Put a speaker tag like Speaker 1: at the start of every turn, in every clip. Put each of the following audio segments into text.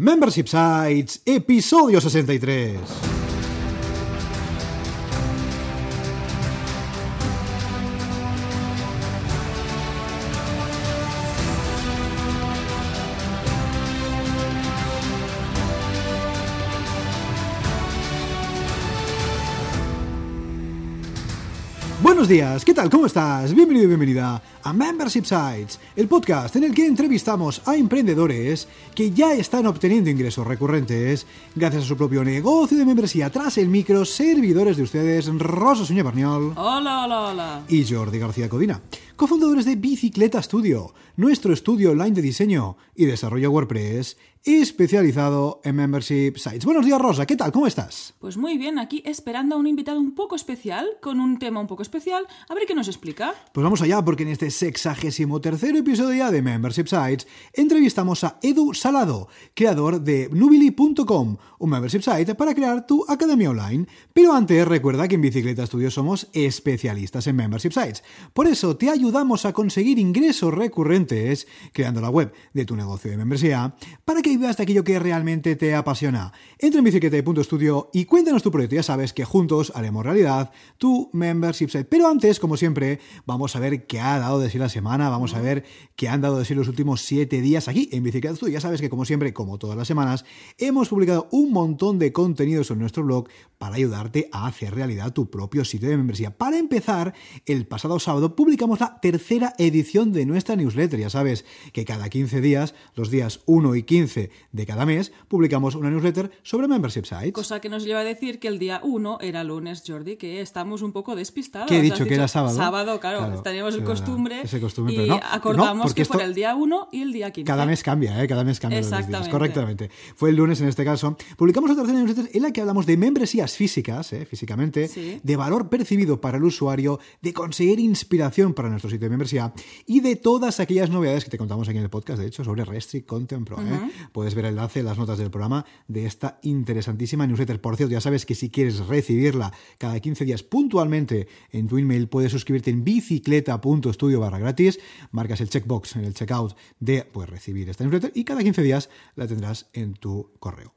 Speaker 1: Membership Sites, episodio 63. Buenos días, ¿qué tal? ¿Cómo estás? Bienvenido y bienvenida a Membership Sites, el podcast en el que entrevistamos a emprendedores que ya están obteniendo ingresos recurrentes gracias a su propio negocio de membresía tras el micro, servidores de ustedes Rosa Suña Barniol
Speaker 2: Hola, hola, hola.
Speaker 1: y Jordi García Codina, cofundadores de Bicicleta Studio, nuestro estudio online de diseño y desarrollo WordPress especializado en Membership Sites. Buenos días Rosa, ¿qué tal? ¿Cómo estás?
Speaker 2: Pues muy bien, aquí esperando a un invitado un poco especial, con un tema un poco especial. A ver qué nos explica.
Speaker 1: Pues vamos allá, porque en este sexagésimo tercer episodio de Membership Sites entrevistamos a Edu Salado, creador de Nubili.com, un membership site para crear tu academia online. Pero antes recuerda que en Bicicleta Studio somos especialistas en Membership Sites. Por eso te ayudamos a conseguir ingresos recurrentes creando la web de tu negocio de membresía para que vivas de aquello que realmente te apasiona. Entra en bicicleta.studio y cuéntanos tu proyecto. Ya sabes que juntos haremos realidad tu membership site. Pero antes, como siempre, vamos a ver qué ha dado de sí la semana, vamos a ver qué han dado de sí los últimos siete días aquí en Bicicleta Studio. Ya sabes que, como siempre, como todas las semanas, hemos publicado un montón de contenidos en nuestro blog para ayudarte a hacer realidad tu propio sitio de membresía. Para empezar, el pasado sábado publicamos la tercera edición de nuestra newsletter. Ya sabes que cada 15 días, los días 1 y 15 de cada mes, publicamos una newsletter sobre membership sites.
Speaker 2: Cosa que nos lleva a decir que el día 1 era lunes, Jordi, que estamos un poco despistados.
Speaker 1: ¿Qué he dicho? ¿Que era sábado?
Speaker 2: Sábado, claro.
Speaker 1: Claro,
Speaker 2: teníamos el
Speaker 1: verdad,
Speaker 2: costumbre.
Speaker 1: ese costumbre,
Speaker 2: y
Speaker 1: pero no,
Speaker 2: acordamos
Speaker 1: no, porque
Speaker 2: que fuera el día 1 y el día 15.
Speaker 1: Cada mes cambia, ¿eh? Cada mes cambia los días.
Speaker 2: Exactamente.
Speaker 1: Correctamente. Fue el lunes en este caso. Publicamos otra tercera newsletter en la que hablamos de membresías físicas, ¿eh? físicamente,
Speaker 2: Sí.
Speaker 1: de valor percibido para el usuario, de conseguir inspiración para nuestro sitio de membresía y de todas aquellas novedades que te contamos aquí en el podcast, de hecho, sobre Restrict Content Pro. ¿eh? Puedes ver el enlace en las notas del programa de esta interesantísima newsletter. Por cierto, ya sabes que si quieres recibirla cada 15 días puntualmente en tu email, puedes suscribirte en bicicleta.studio barra gratis, marcas el checkbox en el checkout de pues, recibir esta newsletter y cada 15 días la tendrás en tu correo.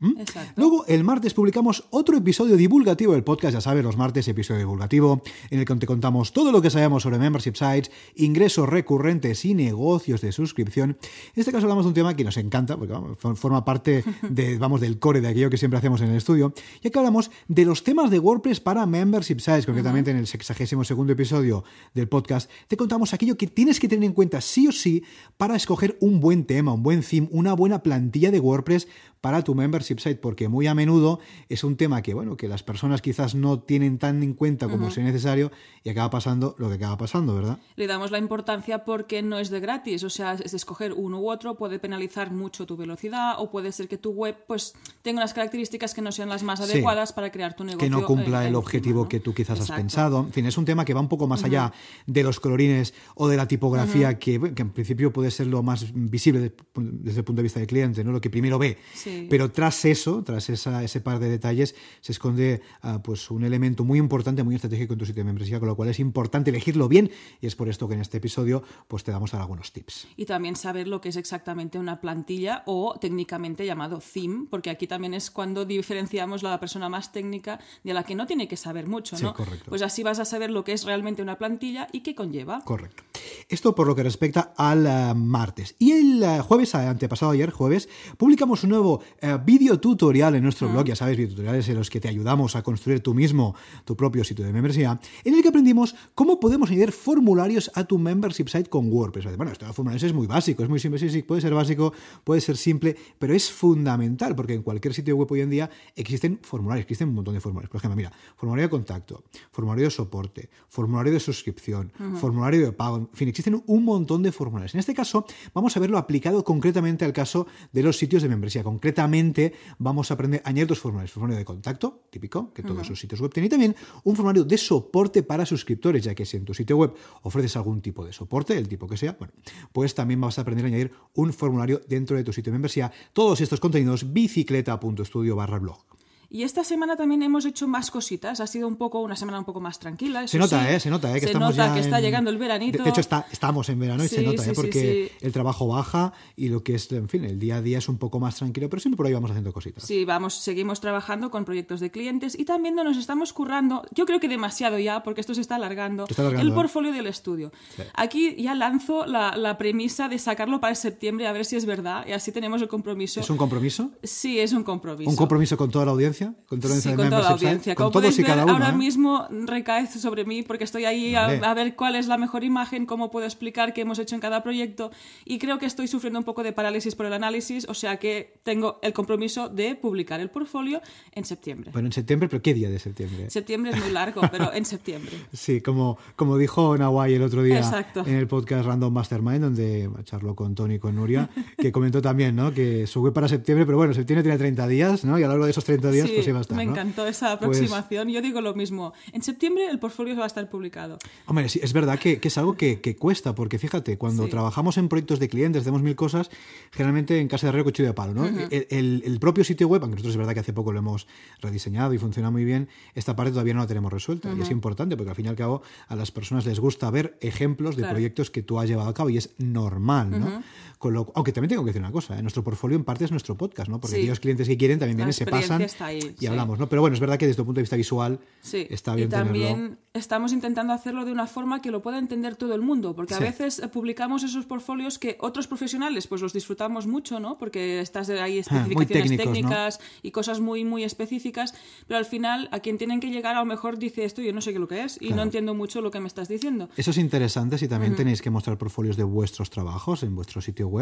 Speaker 1: Luego, el martes publicamos otro episodio divulgativo del podcast, ya sabes, los martes episodio divulgativo, en el que te contamos todo lo que sabemos sobre membership sites, ingresos recurrentes y negocios de suscripción. En este caso hablamos de un tema que nos encanta, porque vamos, forma parte de, vamos, del core de aquello que siempre hacemos en el estudio, y aquí hablamos de los temas de WordPress para membership sites, concretamente en el sexagésimo segundo episodio del podcast, te contamos aquello que tienes que tener en cuenta sí o sí para escoger un buen tema, un buen theme, una buena plantilla de WordPress para tu membership site, porque muy a menudo es un tema que, bueno, que las personas quizás no tienen tan en cuenta como sea necesario y acaba pasando lo que acaba pasando, ¿verdad?
Speaker 2: Le damos la importancia porque no es de gratis, o sea, es escoger uno u otro puede penalizar mucho tu velocidad o puede ser que tu web pues tenga unas características que no sean las más
Speaker 1: Sí.
Speaker 2: adecuadas para crear tu negocio.
Speaker 1: que no cumpla
Speaker 2: en-
Speaker 1: el
Speaker 2: encima,
Speaker 1: objetivo
Speaker 2: ¿no?
Speaker 1: que tú quizás has pensado. En fin, es un tema que va un poco más allá de los colorines o de la tipografía, que, en principio puede ser lo más visible de- desde el punto de vista del cliente, ¿no? lo que primero ve.
Speaker 2: Sí.
Speaker 1: Pero tras eso, tras esa, ese par de detalles, se esconde ah, pues un elemento muy importante, muy estratégico en tu sitio de membresía, con lo cual es importante elegirlo bien y es por esto que en este episodio pues te damos ahora algunos tips.
Speaker 2: Y también saber lo que es exactamente una plantilla o técnicamente llamado theme, porque aquí también es cuando diferenciamos la persona más técnica de la que no tiene que saber mucho,
Speaker 1: Sí,
Speaker 2: ¿no?
Speaker 1: correcto.
Speaker 2: Pues así vas a saber lo que es realmente una plantilla y qué conlleva.
Speaker 1: Correcto. Esto por lo que respecta al eh, martes. Y el eh, jueves, eh, antepasado ayer, jueves, publicamos un nuevo eh, vídeo tutorial en nuestro blog, ya sabes, videotutoriales en los que te ayudamos a construir tú mismo tu propio sitio de membresía, en el que aprendimos cómo podemos añadir formularios a tu membership site con WordPress. Bueno, esto de formularios es muy básico, es muy simple, sí, sí, puede ser básico, puede ser simple, pero es fundamental porque en cualquier sitio web hoy en día existen formularios, existen un montón de formularios. Por ejemplo, mira, formulario de contacto, formulario de soporte, formulario de suscripción, formulario de pago, en fin, existen un montón de formularios. En este caso, vamos a verlo aplicado concretamente al caso de los sitios de membresía. Concretamente, vamos a aprender a añadir dos formularios. Formulario de contacto, típico, que todos los sitios web tienen, y también un formulario de soporte para suscriptores, ya que si en tu sitio web ofreces algún tipo de soporte, el tipo que sea, bueno, pues también vas a aprender a añadir un formulario dentro de tu sitio de membresía. Todos estos contenidos, bicicleta.studio barra blog.
Speaker 2: Y esta semana también hemos hecho más cositas. Ha sido un poco una semana un poco más tranquila.
Speaker 1: Se nota, ¿eh? Se nota, ¿eh? Que
Speaker 2: se
Speaker 1: estamos
Speaker 2: nota
Speaker 1: ya
Speaker 2: que está
Speaker 1: en-
Speaker 2: llegando el veranito.
Speaker 1: De, de hecho, está, estamos en verano y se nota,
Speaker 2: sí,
Speaker 1: ¿eh? Porque el trabajo baja y lo que es, en fin, el día a día es un poco más tranquilo, pero siempre por ahí vamos haciendo cositas.
Speaker 2: Sí, vamos, seguimos trabajando con proyectos de clientes y también nos estamos currando, yo creo que demasiado ya, porque esto se está alargando,
Speaker 1: está alargando,
Speaker 2: el
Speaker 1: ¿eh?
Speaker 2: portfolio del estudio. Aquí ya lanzo la, la premisa de sacarlo para septiembre a ver si es verdad y así tenemos el compromiso.
Speaker 1: ¿Es un compromiso?
Speaker 2: Sí, es un compromiso.
Speaker 1: ¿Un compromiso con toda la audiencia? ¿Con toda
Speaker 2: Sí,
Speaker 1: audiencia
Speaker 2: con toda la audiencia.
Speaker 1: Con
Speaker 2: Como
Speaker 1: todos y
Speaker 2: ver,
Speaker 1: cada uno.
Speaker 2: ahora
Speaker 1: ¿eh?
Speaker 2: mismo recae sobre mí porque estoy ahí a,
Speaker 1: Vale.
Speaker 2: a ver cuál es la mejor imagen, cómo puedo explicar qué hemos hecho en cada proyecto y creo que estoy sufriendo un poco de parálisis por el análisis, o sea que tengo el compromiso de publicar el portfolio en septiembre.
Speaker 1: Bueno, en septiembre, pero ¿qué día de septiembre?
Speaker 2: Septiembre es muy largo, pero en septiembre.
Speaker 1: Sí, como, como dijo Nawai el otro día
Speaker 2: Exacto.
Speaker 1: en el podcast Random Mastermind, donde charló con Tony y con Nuria, que comentó también, ¿no? Que su web para septiembre, pero bueno, septiembre tiene 30 días, ¿no? Y a lo largo de esos 30 días,
Speaker 2: Sí,
Speaker 1: pues iba a estar.
Speaker 2: me
Speaker 1: ¿no?
Speaker 2: encantó esa
Speaker 1: Pues,
Speaker 2: aproximación. Yo digo lo mismo. En septiembre el portfolio va a estar publicado.
Speaker 1: Hombre, sí, es verdad que, que es algo que, que cuesta, porque fíjate, cuando
Speaker 2: Sí.
Speaker 1: trabajamos en proyectos de clientes, hacemos mil cosas, generalmente en casa de herrero cuchillo de palo, ¿no? el, el- el propio sitio web, aunque nosotros es verdad que hace poco lo hemos rediseñado y funciona muy bien, esta parte todavía no la tenemos resuelta. Y es importante, porque al fin y al cabo a las personas les gusta ver ejemplos de
Speaker 2: Claro.
Speaker 1: proyectos que tú has llevado a cabo y es normal, ¿no? Con lo- aunque también tengo que decir una cosa, ¿eh? nuestro portfolio en parte es nuestro podcast, ¿no? Porque
Speaker 2: Sí.
Speaker 1: aquellos clientes que quieren también vienen, se pasan
Speaker 2: ahí,
Speaker 1: y
Speaker 2: sí.
Speaker 1: hablamos, ¿no? Pero bueno, es verdad que desde el punto de vista visual
Speaker 2: Sí,
Speaker 1: está bien
Speaker 2: y también
Speaker 1: tenerlo.
Speaker 2: estamos intentando hacerlo de una forma que lo pueda entender todo el mundo, porque a veces eh, publicamos esos portfolios que otros profesionales pues los disfrutamos mucho, ¿no? Porque estás de ahí
Speaker 1: Ah,
Speaker 2: especificaciones técnicas y cosas muy muy específicas, pero al final a quien tienen que llegar a lo mejor dice esto yo no sé qué lo que es y no entiendo mucho lo que me estás diciendo.
Speaker 1: Eso es interesante si también tenéis que mostrar portfolios de vuestros trabajos en vuestro sitio web,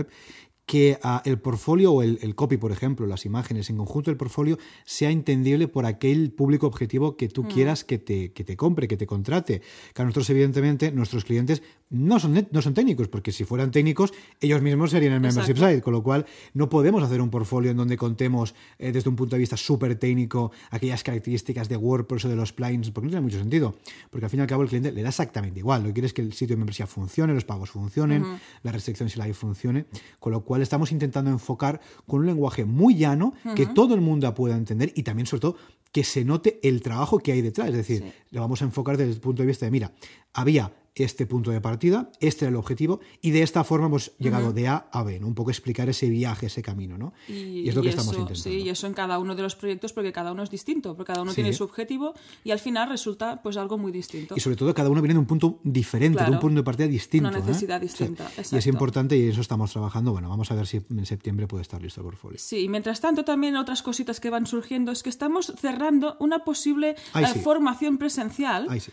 Speaker 1: que ah, el portfolio o el, el copy, por ejemplo, las imágenes, en conjunto el portfolio, sea entendible por aquel público objetivo que tú quieras que te, que te compre, que te contrate. Que a nosotros, evidentemente, nuestros clientes no son, no son técnicos, porque si fueran técnicos, ellos mismos serían el membership
Speaker 2: Exacto.
Speaker 1: site, con lo cual no podemos hacer un portfolio en donde contemos eh, desde un punto de vista súper técnico aquellas características de WordPress o de los plugins, porque no tiene mucho sentido. Porque al fin y al cabo el cliente le da exactamente igual. Lo que quiere es que el sitio de membresía funcione, los pagos funcionen, la restricción si la hay funcione. Con lo cual estamos intentando enfocar con un lenguaje muy llano que todo el mundo pueda entender y también, sobre todo, que se note el trabajo que hay detrás. Es decir,
Speaker 2: Sí.
Speaker 1: lo vamos a enfocar desde el punto de vista de, mira, había este punto de partida, este era el objetivo, y de esta forma hemos llegado de A a B, ¿no? Un poco explicar ese viaje, ese camino, ¿no? Y, es lo que
Speaker 2: eso,
Speaker 1: estamos intentando.
Speaker 2: Sí, y eso en cada uno de los proyectos, porque cada uno es distinto, porque cada uno
Speaker 1: Sí.
Speaker 2: tiene su objetivo y al final resulta pues algo muy distinto.
Speaker 1: Y sobre todo cada uno viene de un punto diferente, de un punto de partida distinto.
Speaker 2: Una
Speaker 1: ¿eh?
Speaker 2: necesidad distinta,
Speaker 1: Y es importante y eso estamos trabajando. Bueno, vamos a ver si en septiembre puede estar listo el portfolio.
Speaker 2: Sí, y mientras tanto también otras cositas que van surgiendo es que estamos cerrando una posible
Speaker 1: Ay,
Speaker 2: eh, formación presencial.
Speaker 1: Ay, sí.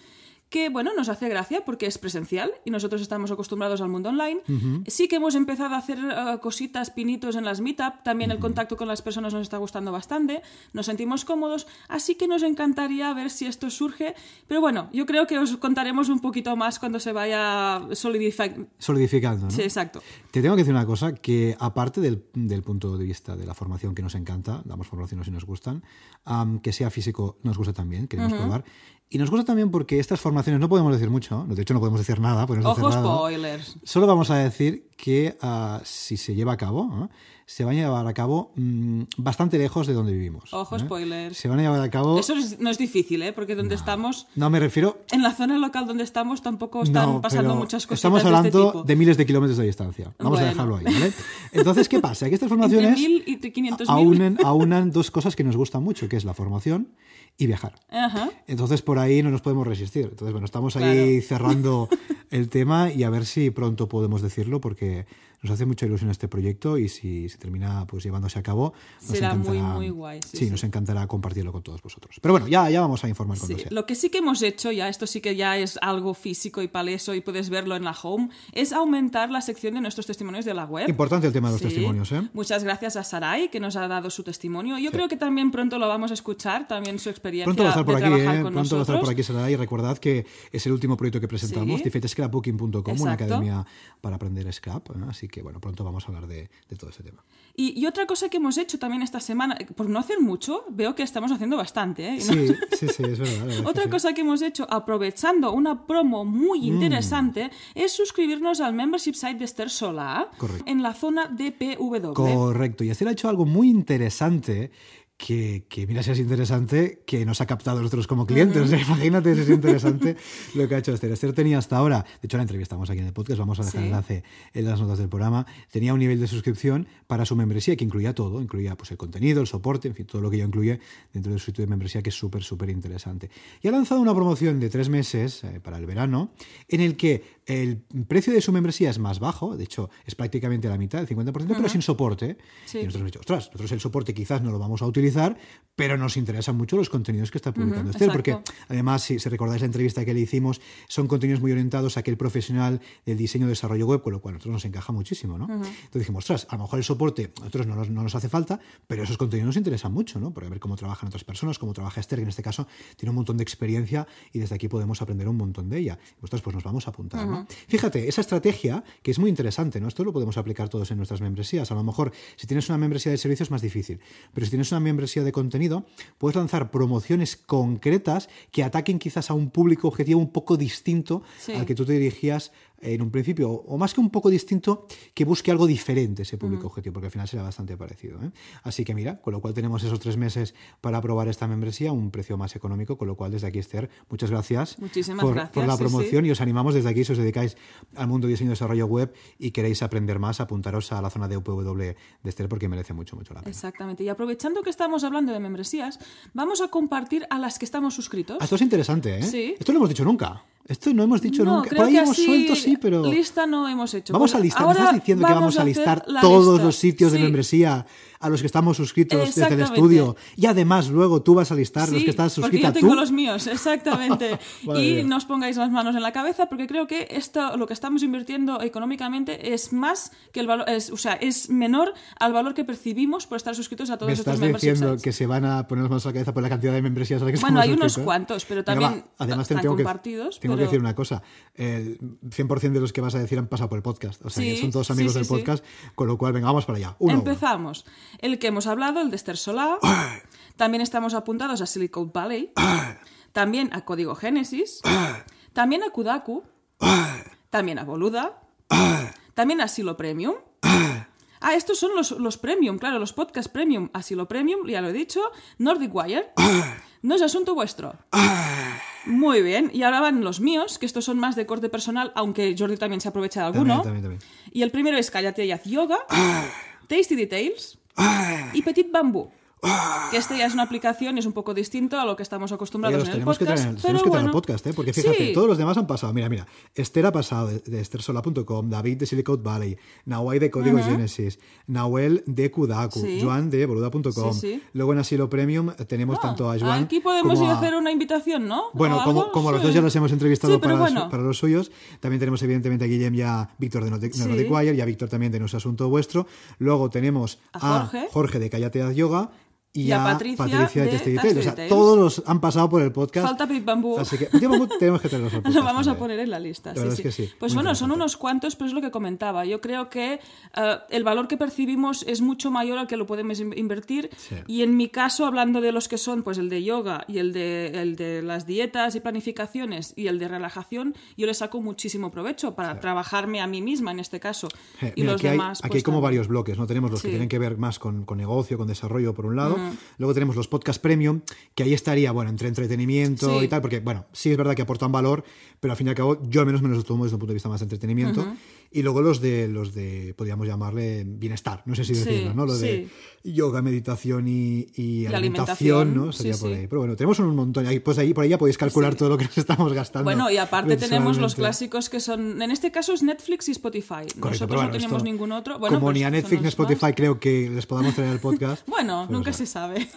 Speaker 2: Que bueno, nos hace gracia porque es presencial y nosotros estamos acostumbrados al mundo online. Sí que hemos empezado a hacer eh, cositas, pinitos en las meetup, también el contacto con las personas nos está gustando bastante, nos sentimos cómodos, así que nos encantaría ver si esto surge, pero bueno, yo creo que os contaremos un poquito más cuando se vaya solidificando.
Speaker 1: Solidificando, ¿no?
Speaker 2: Sí, exacto.
Speaker 1: Te tengo que decir una cosa, que aparte del, del punto de vista de la formación que nos encanta, damos formaciones si nos gustan, que sea físico nos gusta también, queremos probar. Y nos gusta también porque estas formaciones no podemos decir mucho, ¿no? de hecho no podemos decir nada, no
Speaker 2: Ojo spoilers.
Speaker 1: Solo vamos a decir que ah, si se lleva a cabo, ¿no? se van a llevar a cabo mm, bastante lejos de donde vivimos.
Speaker 2: Ojo
Speaker 1: ¿eh?
Speaker 2: spoilers.
Speaker 1: Se van a llevar a cabo...
Speaker 2: Eso es- no es difícil, ¿eh? Porque donde estamos,
Speaker 1: No, me refiero...
Speaker 2: en la zona local donde estamos, tampoco están
Speaker 1: No,
Speaker 2: pasando muchas cosas
Speaker 1: Estamos
Speaker 2: de este
Speaker 1: hablando
Speaker 2: tipo.
Speaker 1: de miles de kilómetros de distancia. Vamos a
Speaker 2: Bueno.
Speaker 1: dejarlo ahí, ¿vale? Entonces, ¿qué pasa? Que estas
Speaker 2: Entre
Speaker 1: formaciones
Speaker 2: mil y 500 mil.
Speaker 1: aunan, aunan dos cosas que nos gustan mucho, que es la formación y viajar.
Speaker 2: Ajá.
Speaker 1: Entonces, por ahí no nos podemos resistir. Entonces, bueno, estamos ahí cerrando el tema y a ver si pronto podemos decirlo, porque nos hace mucha ilusión este proyecto y si se termina pues llevándose a cabo, nos
Speaker 2: Será muy,
Speaker 1: encantará,
Speaker 2: muy guay, sí,
Speaker 1: Sí,
Speaker 2: sí.
Speaker 1: nos encantará compartirlo con todos vosotros. Pero bueno, ya, ya vamos a informar cuando
Speaker 2: Sí,
Speaker 1: sea.
Speaker 2: Lo que sí que hemos hecho, ya esto sí que ya es algo físico y paleso y puedes verlo en la home, es aumentar la sección de nuestros testimonios de la web.
Speaker 1: Importante el tema de los testimonios, ¿eh?
Speaker 2: Muchas gracias a Sarai que nos ha dado su testimonio. Yo creo que también pronto lo vamos a escuchar, también su experiencia
Speaker 1: Pronto va a estar por
Speaker 2: de
Speaker 1: aquí, ¿eh? Pronto va a estar
Speaker 2: nosotros.
Speaker 1: por aquí, Sarai. Recordad que es el último proyecto que presentamos,
Speaker 2: Sí.
Speaker 1: una academia para aprender scrap. ¿eh? Así que, bueno, pronto vamos a hablar de, de todo ese tema.
Speaker 2: Y, y otra cosa que hemos hecho también esta semana, por no hacer mucho, veo que estamos haciendo bastante. ¿eh? No-
Speaker 1: Sí, sí, sí, es verdad. es que
Speaker 2: Otra
Speaker 1: sí.
Speaker 2: cosa que hemos hecho, aprovechando una promo muy
Speaker 1: Mm.
Speaker 2: interesante, es suscribirnos al membership site de Esther
Speaker 1: Correcto.
Speaker 2: en la zona de PW.
Speaker 1: Correcto. Y Esther ha hecho algo muy interesante que, mira si es interesante que nos ha captado a nosotros como clientes. Imagínate si es interesante lo que ha hecho Esther. Esther tenía hasta ahora, de hecho la entrevistamos aquí en el podcast, vamos a dejar el enlace en las notas del programa, tenía un nivel de suscripción para su membresía que incluía todo, incluía pues, el contenido, el soporte, en fin, todo lo que yo incluye dentro de su sitio de membresía que es súper, súper interesante. Y ha lanzado una promoción de tres meses eh, para el verano en el que el precio de su membresía es más bajo, de hecho es prácticamente la mitad, el 50%, pero sin soporte. Y nosotros hemos dicho, ostras, nosotros el soporte quizás no lo vamos a utilizar, pero nos interesan mucho los contenidos que está publicando Esther, porque además, si, se recordáis la entrevista que le hicimos, son contenidos muy orientados a aquel profesional del diseño y desarrollo web, con lo cual a nosotros nos encaja muchísimo, ¿no? Entonces dijimos, ostras, a lo mejor el soporte a nosotros no nos, no nos, hace falta, pero esos contenidos nos interesan mucho, ¿no? Porque ver cómo trabajan otras personas, cómo trabaja Esther, que en este caso tiene un montón de experiencia y desde aquí podemos aprender un montón de ella. Y pues nos vamos a apuntar, ¿no? Fíjate, estrategia, que es muy interesante, ¿no? Esto lo podemos aplicar todos en nuestras membresías. A lo mejor, si tienes una membresía de servicio es más difícil, pero si tienes una membresía de contenido, puedes lanzar promociones concretas que ataquen quizás a un público objetivo un poco distinto al que tú te dirigías en un principio, o más que un poco distinto, que busque algo diferente ese público objetivo, porque al final será bastante parecido. ¿eh? Así que mira, con lo cual tenemos esos tres meses para probar esta membresía, un precio más económico, con lo cual desde aquí, Esther, muchas gracias, por, la promoción y os animamos desde aquí, si os dedicáis al mundo de diseño y desarrollo web y queréis aprender más, apuntaros a la zona de UPW de Esther porque merece mucho, mucho la pena.
Speaker 2: Exactamente. Y aprovechando que estamos hablando de membresías, vamos a compartir a las que estamos suscritos.
Speaker 1: Ah, esto es interesante, ¿eh? Esto no lo hemos dicho nunca. Esto no hemos dicho nunca. Por ahí hemos suelto, sí, pero.
Speaker 2: Lista no hemos hecho.
Speaker 1: Vamos a listar. ¿Me estás diciendo que vamos a listar todos los sitios de membresía a los que estamos suscritos desde el estudio. Y además luego tú vas a listar los que estás suscritos.
Speaker 2: Porque yo tengo los míos, exactamente. y no os pongáis las manos en la cabeza porque creo que esto, lo que estamos invirtiendo económicamente es más que el valor, es, o sea, es menor al valor que percibimos por estar suscritos a todos
Speaker 1: estos
Speaker 2: memberships.
Speaker 1: estás diciendo que se van a poner las manos en la cabeza por la cantidad de membresías a las que
Speaker 2: Bueno, hay unos cuantos, pero también
Speaker 1: además
Speaker 2: están
Speaker 1: tengo
Speaker 2: compartidos.
Speaker 1: Que, tengo que decir una cosa. El 100% de los que vas a decir han pasado por el podcast. O sea, que son todos amigos del podcast. Con lo cual, venga, vamos para allá.
Speaker 2: Empezamos. El que hemos hablado el de Esther Solá. También estamos apuntados a Silicon Valley. También a Código Génesis. También a Kudaku. También a Boluda. También a Silo Premium. Ah, estos son los, los premium, claro, los podcast premium. Asilo Premium, ya lo he dicho. Nordic Wire. No es asunto vuestro. Muy bien. Y ahora van los míos, que estos son más de corte personal, aunque Jordi también se aprovecha de alguno. Y el primero es Cállate y haz yoga. Tasty Details y Petit Bambú. Que este ya es una aplicación y es un poco distinto a lo que estamos acostumbrados en el podcast.
Speaker 1: Que tener, tenemos que tener el podcast, ¿eh? porque fíjate, todos los demás han pasado. Mira, mira, Esther ha pasado de, de esthersola.com, David de Silicon Valley, Nahuay de Código Genesis, Nahuel de Kudaku, Joan de boluda.com. Luego en Asilo Premium tenemos ah, tanto a Joan.
Speaker 2: Aquí podemos ir a hacer una invitación, ¿no?
Speaker 1: Bueno, como, como los dos ya los hemos entrevistado para, para, los suyos, también tenemos evidentemente a Guillem y a Víctor de Nordic Wire y a Víctor también de Nuestro Asunto Vuestro. Luego tenemos a, Jorge. Jorge de Callate Yoga y, a Patricia, de, este O sea, todos los han pasado por el podcast.
Speaker 2: Falta Pit Bambú.
Speaker 1: Así que tenemos que tenerlos al podcast.
Speaker 2: Lo vamos a poner en la lista. Sí, sí. Pues bueno, son unos cuantos, pero es lo que comentaba. Yo creo que eh, el valor que percibimos es mucho mayor al que lo podemos invertir. Y en mi caso, hablando de los que son pues el de yoga y el de, el de las dietas y planificaciones y el de relajación, yo le saco muchísimo provecho para trabajarme a mí misma en este caso. y los
Speaker 1: aquí
Speaker 2: demás.
Speaker 1: Hay, aquí hay pues como varios bloques, ¿no? Tenemos los que tienen que ver más con, con negocio, con desarrollo, por un lado. Luego tenemos los podcast premium, que ahí estaría, bueno, entre entretenimiento y tal, porque, bueno, sí es verdad que aportan valor, pero al fin y al cabo, yo al menos me los tomo desde un punto de vista más de entretenimiento. Y luego los de, los de, podríamos llamarle bienestar, no sé si decirlo, ¿no? Lo de yoga, meditación y, alimentación, ¿no? Sería por ahí. Pero bueno, tenemos un montón. Ahí, pues ahí, por ahí ya podéis calcular todo lo que nos estamos gastando.
Speaker 2: Bueno, y aparte tenemos los clásicos que son, en este caso es Netflix y Spotify. Nosotros no tenemos ningún otro.
Speaker 1: como pues ni a Netflix ni Spotify creo que les podamos traer el podcast.
Speaker 2: bueno, pues nunca se sabe.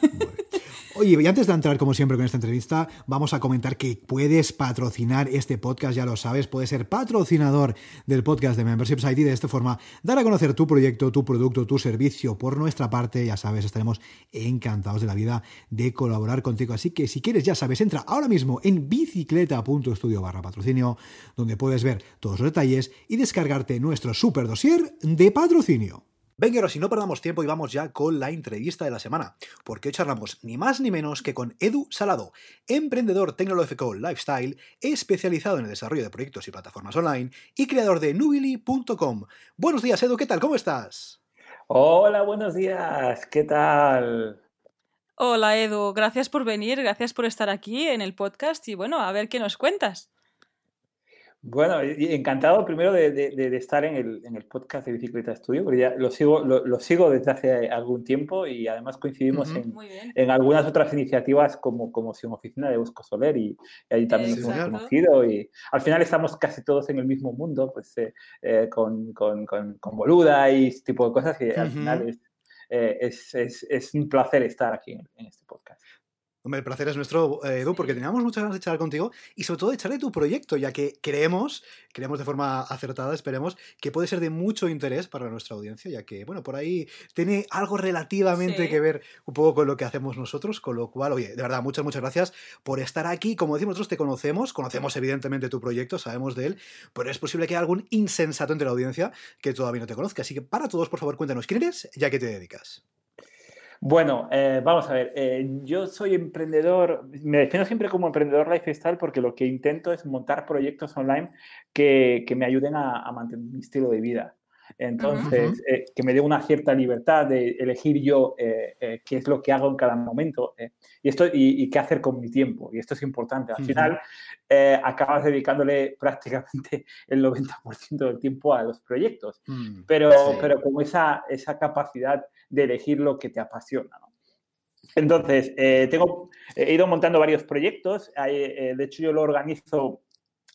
Speaker 1: Oye, y antes de entrar, como siempre, con esta entrevista, vamos a comentar que puedes patrocinar este podcast, ya lo sabes, puedes ser patrocinador del podcast de Memberships ID de esta forma, dar a conocer tu proyecto, tu producto, tu servicio por nuestra parte, ya sabes, estaremos encantados de la vida de colaborar contigo. Así que si quieres, ya sabes, entra ahora mismo en bicicleta.studio barra patrocinio, donde puedes ver todos los detalles y descargarte nuestro super dossier de patrocinio. Venga, ahora si no perdamos tiempo y vamos ya con la entrevista de la semana, porque hoy charlamos ni más ni menos que con Edu Salado, emprendedor tecnológico lifestyle, especializado en el desarrollo de proyectos y plataformas online y creador de Nubili.com. Buenos días, Edu, ¿qué tal? ¿Cómo estás?
Speaker 3: Hola, buenos días, ¿qué tal?
Speaker 2: Hola Edu, gracias por venir, gracias por estar aquí en el podcast y bueno, a ver qué nos cuentas.
Speaker 3: Bueno, encantado primero de, estar en el, podcast de Bicicleta Estudio, porque ya lo sigo, lo, sigo desde hace algún tiempo y además coincidimos en, algunas otras iniciativas como, como si Oficina de Bosco Soler y, ahí también nos hemos conocido y al final estamos casi todos en el mismo mundo, pues eh, eh, con, con, con, Boluda y este tipo de cosas que al final eh, es, es, es, un placer estar aquí en este podcast.
Speaker 1: Hombre, el placer es nuestro, eh, Edu, porque teníamos muchas ganas de charlar contigo y sobre todo de echarle tu proyecto, ya que creemos, creemos de forma acertada, esperemos, que puede ser de mucho interés para nuestra audiencia, ya que, bueno, por ahí tiene algo relativamente que ver un poco con lo que hacemos nosotros, con lo cual, oye, de verdad, muchas, muchas gracias por estar aquí. Como decimos nosotros, te conocemos, conocemos evidentemente tu proyecto, sabemos de él, pero es posible que haya algún insensato entre la audiencia que todavía no te conozca. Así que para todos, por favor, cuéntanos quién eres, ya que te dedicas.
Speaker 3: Bueno, eh, vamos a ver, eh, yo soy emprendedor, me defino siempre como emprendedor lifestyle porque lo que intento es montar proyectos online que, me ayuden a, mantener mi estilo de vida. Entonces, eh, que me dé una cierta libertad de elegir yo qué es lo que hago en cada momento y, esto, y, qué hacer con mi tiempo. Y esto es importante. Al final, acabas dedicándole prácticamente el 90% del tiempo a los proyectos. Mm, pero, pero como esa, esa capacidad de elegir lo que te apasiona. Entonces, eh, tengo, he ido montando varios proyectos. Eh, de hecho, yo lo organizo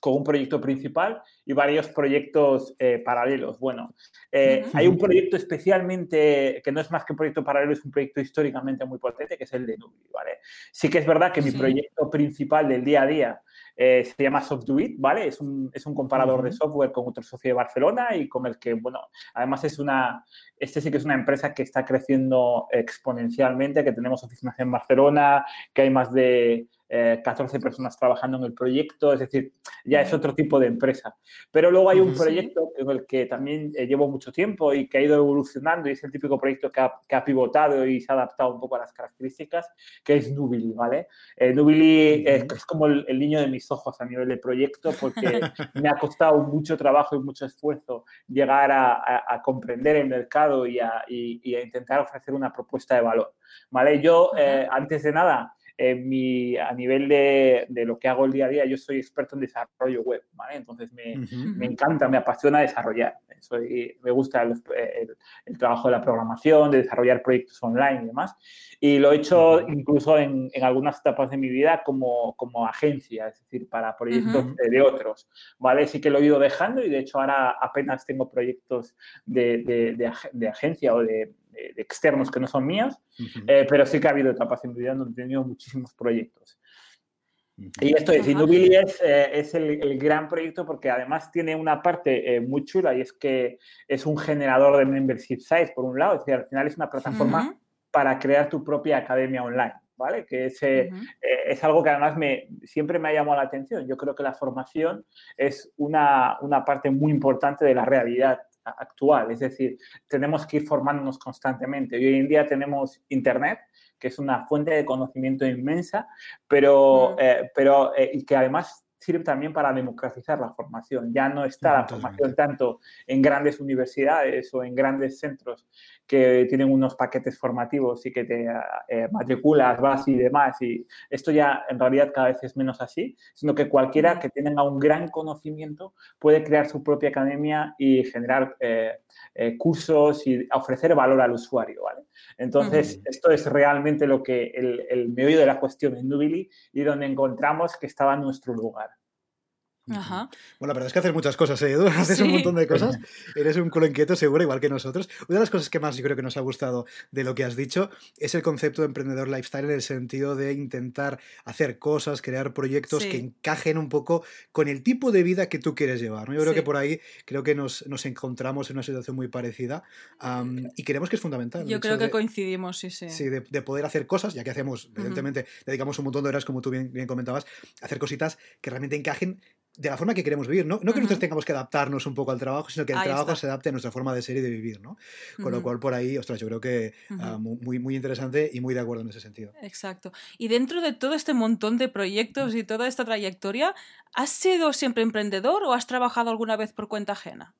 Speaker 3: con un proyecto principal y varios proyectos eh, paralelos. Bueno, hay un proyecto especialmente, que no es más que un proyecto paralelo, es un proyecto históricamente muy potente, que es el de Nubli, ¿vale? Sí que es verdad que mi proyecto principal del día a día eh, se llama SoftDoIt, ¿vale? Es un, es un comparador de software con otro socio de Barcelona y con el que, bueno, además es una, este sí que es una empresa que está creciendo exponencialmente, que tenemos oficinas en Barcelona, que hay más de 14 eh, personas trabajando en el proyecto, es decir, ya es otro tipo de empresa. Pero luego hay un proyecto en el que también eh, llevo mucho tiempo y que ha ido evolucionando y es el típico proyecto que ha, que ha pivotado y se ha adaptado un poco a las características, que es Nubili, ¿vale? Eh, Nubili es, como el, niño de mis ojos a nivel de proyecto porque me ha costado mucho trabajo y mucho esfuerzo llegar a, comprender el mercado y a, intentar ofrecer una propuesta de valor, ¿vale? Yo, antes de nada, mi, a nivel de, de, lo que hago el día a día, yo soy experto en desarrollo web, ¿vale? Entonces me, me encanta, me apasiona desarrollar. Soy, me gusta el, el, trabajo de la programación, de desarrollar proyectos online y demás. Y lo he hecho incluso en, en, algunas etapas de mi vida como, como agencia, es decir, para proyectos de, otros, ¿vale? Sí que lo he ido dejando y de hecho ahora apenas tengo proyectos de, de, de agencia o de de, externos que no son míos, eh, pero sí que ha habido etapas en mi vida donde he tenido muchísimos proyectos. Y esto es, Inubili es, eh, es el, gran proyecto porque además tiene una parte eh, muy chula y es que es un generador de membership sites, por un lado, es decir, al final es una plataforma para crear tu propia academia online. ¿Vale? Que es, es algo que además me, siempre me ha llamado la atención. Yo creo que la formación es una, una parte muy importante de la realidad actual. Es decir, tenemos que ir formándonos constantemente. hoy en día tenemos Internet, que es una fuente de conocimiento inmensa, pero, mm. eh, pero eh, y que además sirve también para democratizar la formación. Ya no está la formación tanto en grandes universidades o en grandes centros que tienen unos paquetes formativos y que te eh, matriculas, vas y demás. Y esto ya en realidad cada vez es menos así, sino que cualquiera que tenga un gran conocimiento puede crear su propia academia y generar eh, eh, cursos y ofrecer valor al usuario. ¿vale? Entonces, esto es realmente lo que el, el meollo de la cuestión en Nubili y donde encontramos que estaba nuestro lugar.
Speaker 1: Bueno, la verdad es que haces muchas cosas, ¿eh, Edu? Haces un montón de cosas. Eres un culo inquieto, seguro, igual que nosotros. Una de las cosas que más yo creo que nos ha gustado de lo que has dicho es el concepto de emprendedor lifestyle en el sentido de intentar hacer cosas, crear proyectos que encajen un poco con el tipo de vida que tú quieres llevar. ¿no? Yo creo que por ahí creo que nos, nos, encontramos en una situación muy parecida y creemos que es fundamental.
Speaker 2: Yo creo que coincidimos, sí, sí.
Speaker 1: Sí, de, poder hacer cosas, ya que hacemos, evidentemente, dedicamos un montón de horas, como tú bien, bien comentabas, hacer cositas que realmente encajen de la forma que queremos vivir, ¿no? No que nosotros tengamos que adaptarnos un poco al trabajo, sino que el trabajo se adapte a nuestra forma de ser y de vivir, ¿no? Con lo cual, por ahí, ostras, yo creo que ah, muy, muy interesante y muy de acuerdo en ese sentido.
Speaker 2: Exacto. Y dentro de todo este montón de proyectos y toda esta trayectoria, ¿has sido siempre emprendedor o has trabajado alguna vez por cuenta ajena?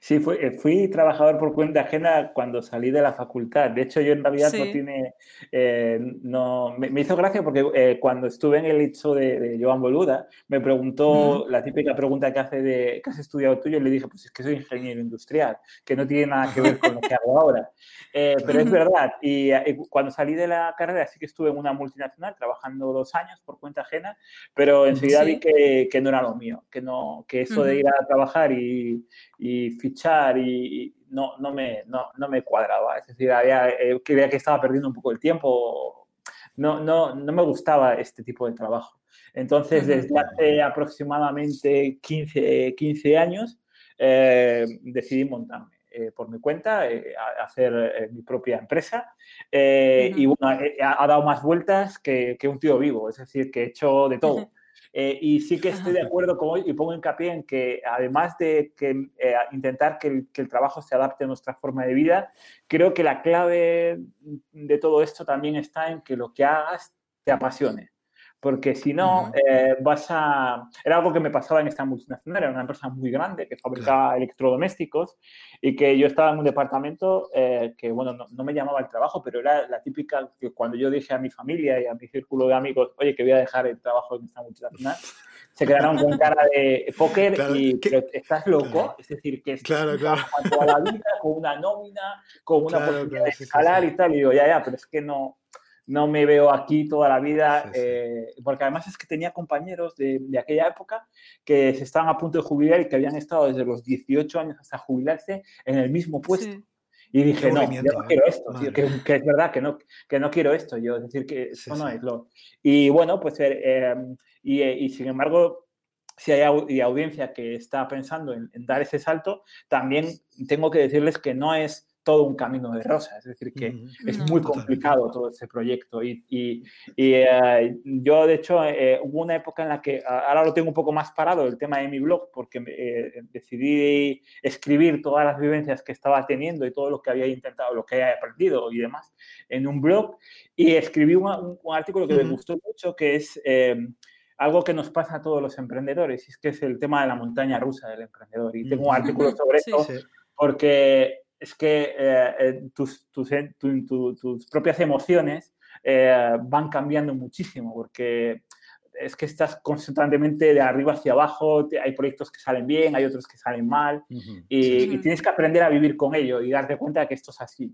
Speaker 3: Sí, fui, eh, fui, trabajador por cuenta ajena cuando salí de la facultad. De hecho, yo en realidad no tiene. Eh, no, me, hizo gracia porque eh, cuando estuve en el hecho de, de Joan Boluda, me preguntó la típica pregunta que hace de ¿qué has estudiado tú? Yo le dije, pues es que soy ingeniero industrial, que no tiene nada que ver con lo que hago ahora. pero es verdad. Y, cuando salí de la carrera, sí que estuve en una multinacional trabajando dos años por cuenta ajena, pero enseguida vi que, que, no era lo mío, que, no, que eso de ir a trabajar y y fichar y, no, no, me, no, no, me cuadraba. Es decir, había, eh, creía que estaba perdiendo un poco el tiempo. No, no, no me gustaba este tipo de trabajo. Entonces, desde hace aproximadamente 15, 15 años, eh, decidí montarme. Eh, por mi cuenta, hacer mi propia empresa. Y bueno, ha, dado más vueltas que, que, un tío vivo, es decir, que he hecho de todo. Eh, y sí que estoy de acuerdo con y pongo hincapié en que además de que, eh, intentar que el, que el, trabajo se adapte a nuestra forma de vida, creo que la clave de todo esto también está en que lo que hagas te apasione porque si no, eh, vas a... Era algo que me pasaba en esta multinacional, era una empresa muy grande que fabricaba electrodomésticos y que yo estaba en un departamento eh, que, bueno, no, me llamaba el trabajo, pero era la típica que cuando yo dije a mi familia y a mi círculo de amigos, oye, que voy a dejar el trabajo en esta multinacional, se quedaron con cara de póker y estás loco, es decir, que
Speaker 1: claro, claro.
Speaker 3: toda la vida con una nómina, con una posibilidad de escalar y tal, y digo, ya, ya, pero es que no no me veo aquí toda la vida, eh, porque además es que tenía compañeros de, aquella época que se estaban a punto de jubilar y que habían estado desde los 18 años hasta jubilarse en el mismo puesto. Y dije, no, yo no quiero ¿eh? esto, que, es verdad que no, que no quiero esto, yo, es decir, que eso no es lo... Y bueno, pues, eh, y, sin embargo, si hay audiencia que está pensando en, dar ese salto, también tengo que decirles que no es todo un camino de rosa, es decir, que es muy complicado todo ese proyecto. Y, y, eh, yo, de hecho, eh, hubo una época en la que, ahora lo tengo un poco más parado, el tema de mi blog, porque eh, decidí escribir todas las vivencias que estaba teniendo y todo lo que había intentado, lo que había aprendido y demás, en un blog. Y escribí un, artículo que me gustó mucho, que es algo que nos pasa a todos los emprendedores, y es que es el tema de la montaña rusa del emprendedor. Y tengo un artículo sobre esto porque es que eh, eh, tus, tus, tus, propias emociones eh, van cambiando muchísimo, porque es que estás constantemente de arriba hacia abajo, hay proyectos que salen bien, hay otros que salen mal, y, tienes que aprender a vivir con ello y darte cuenta de que esto es así.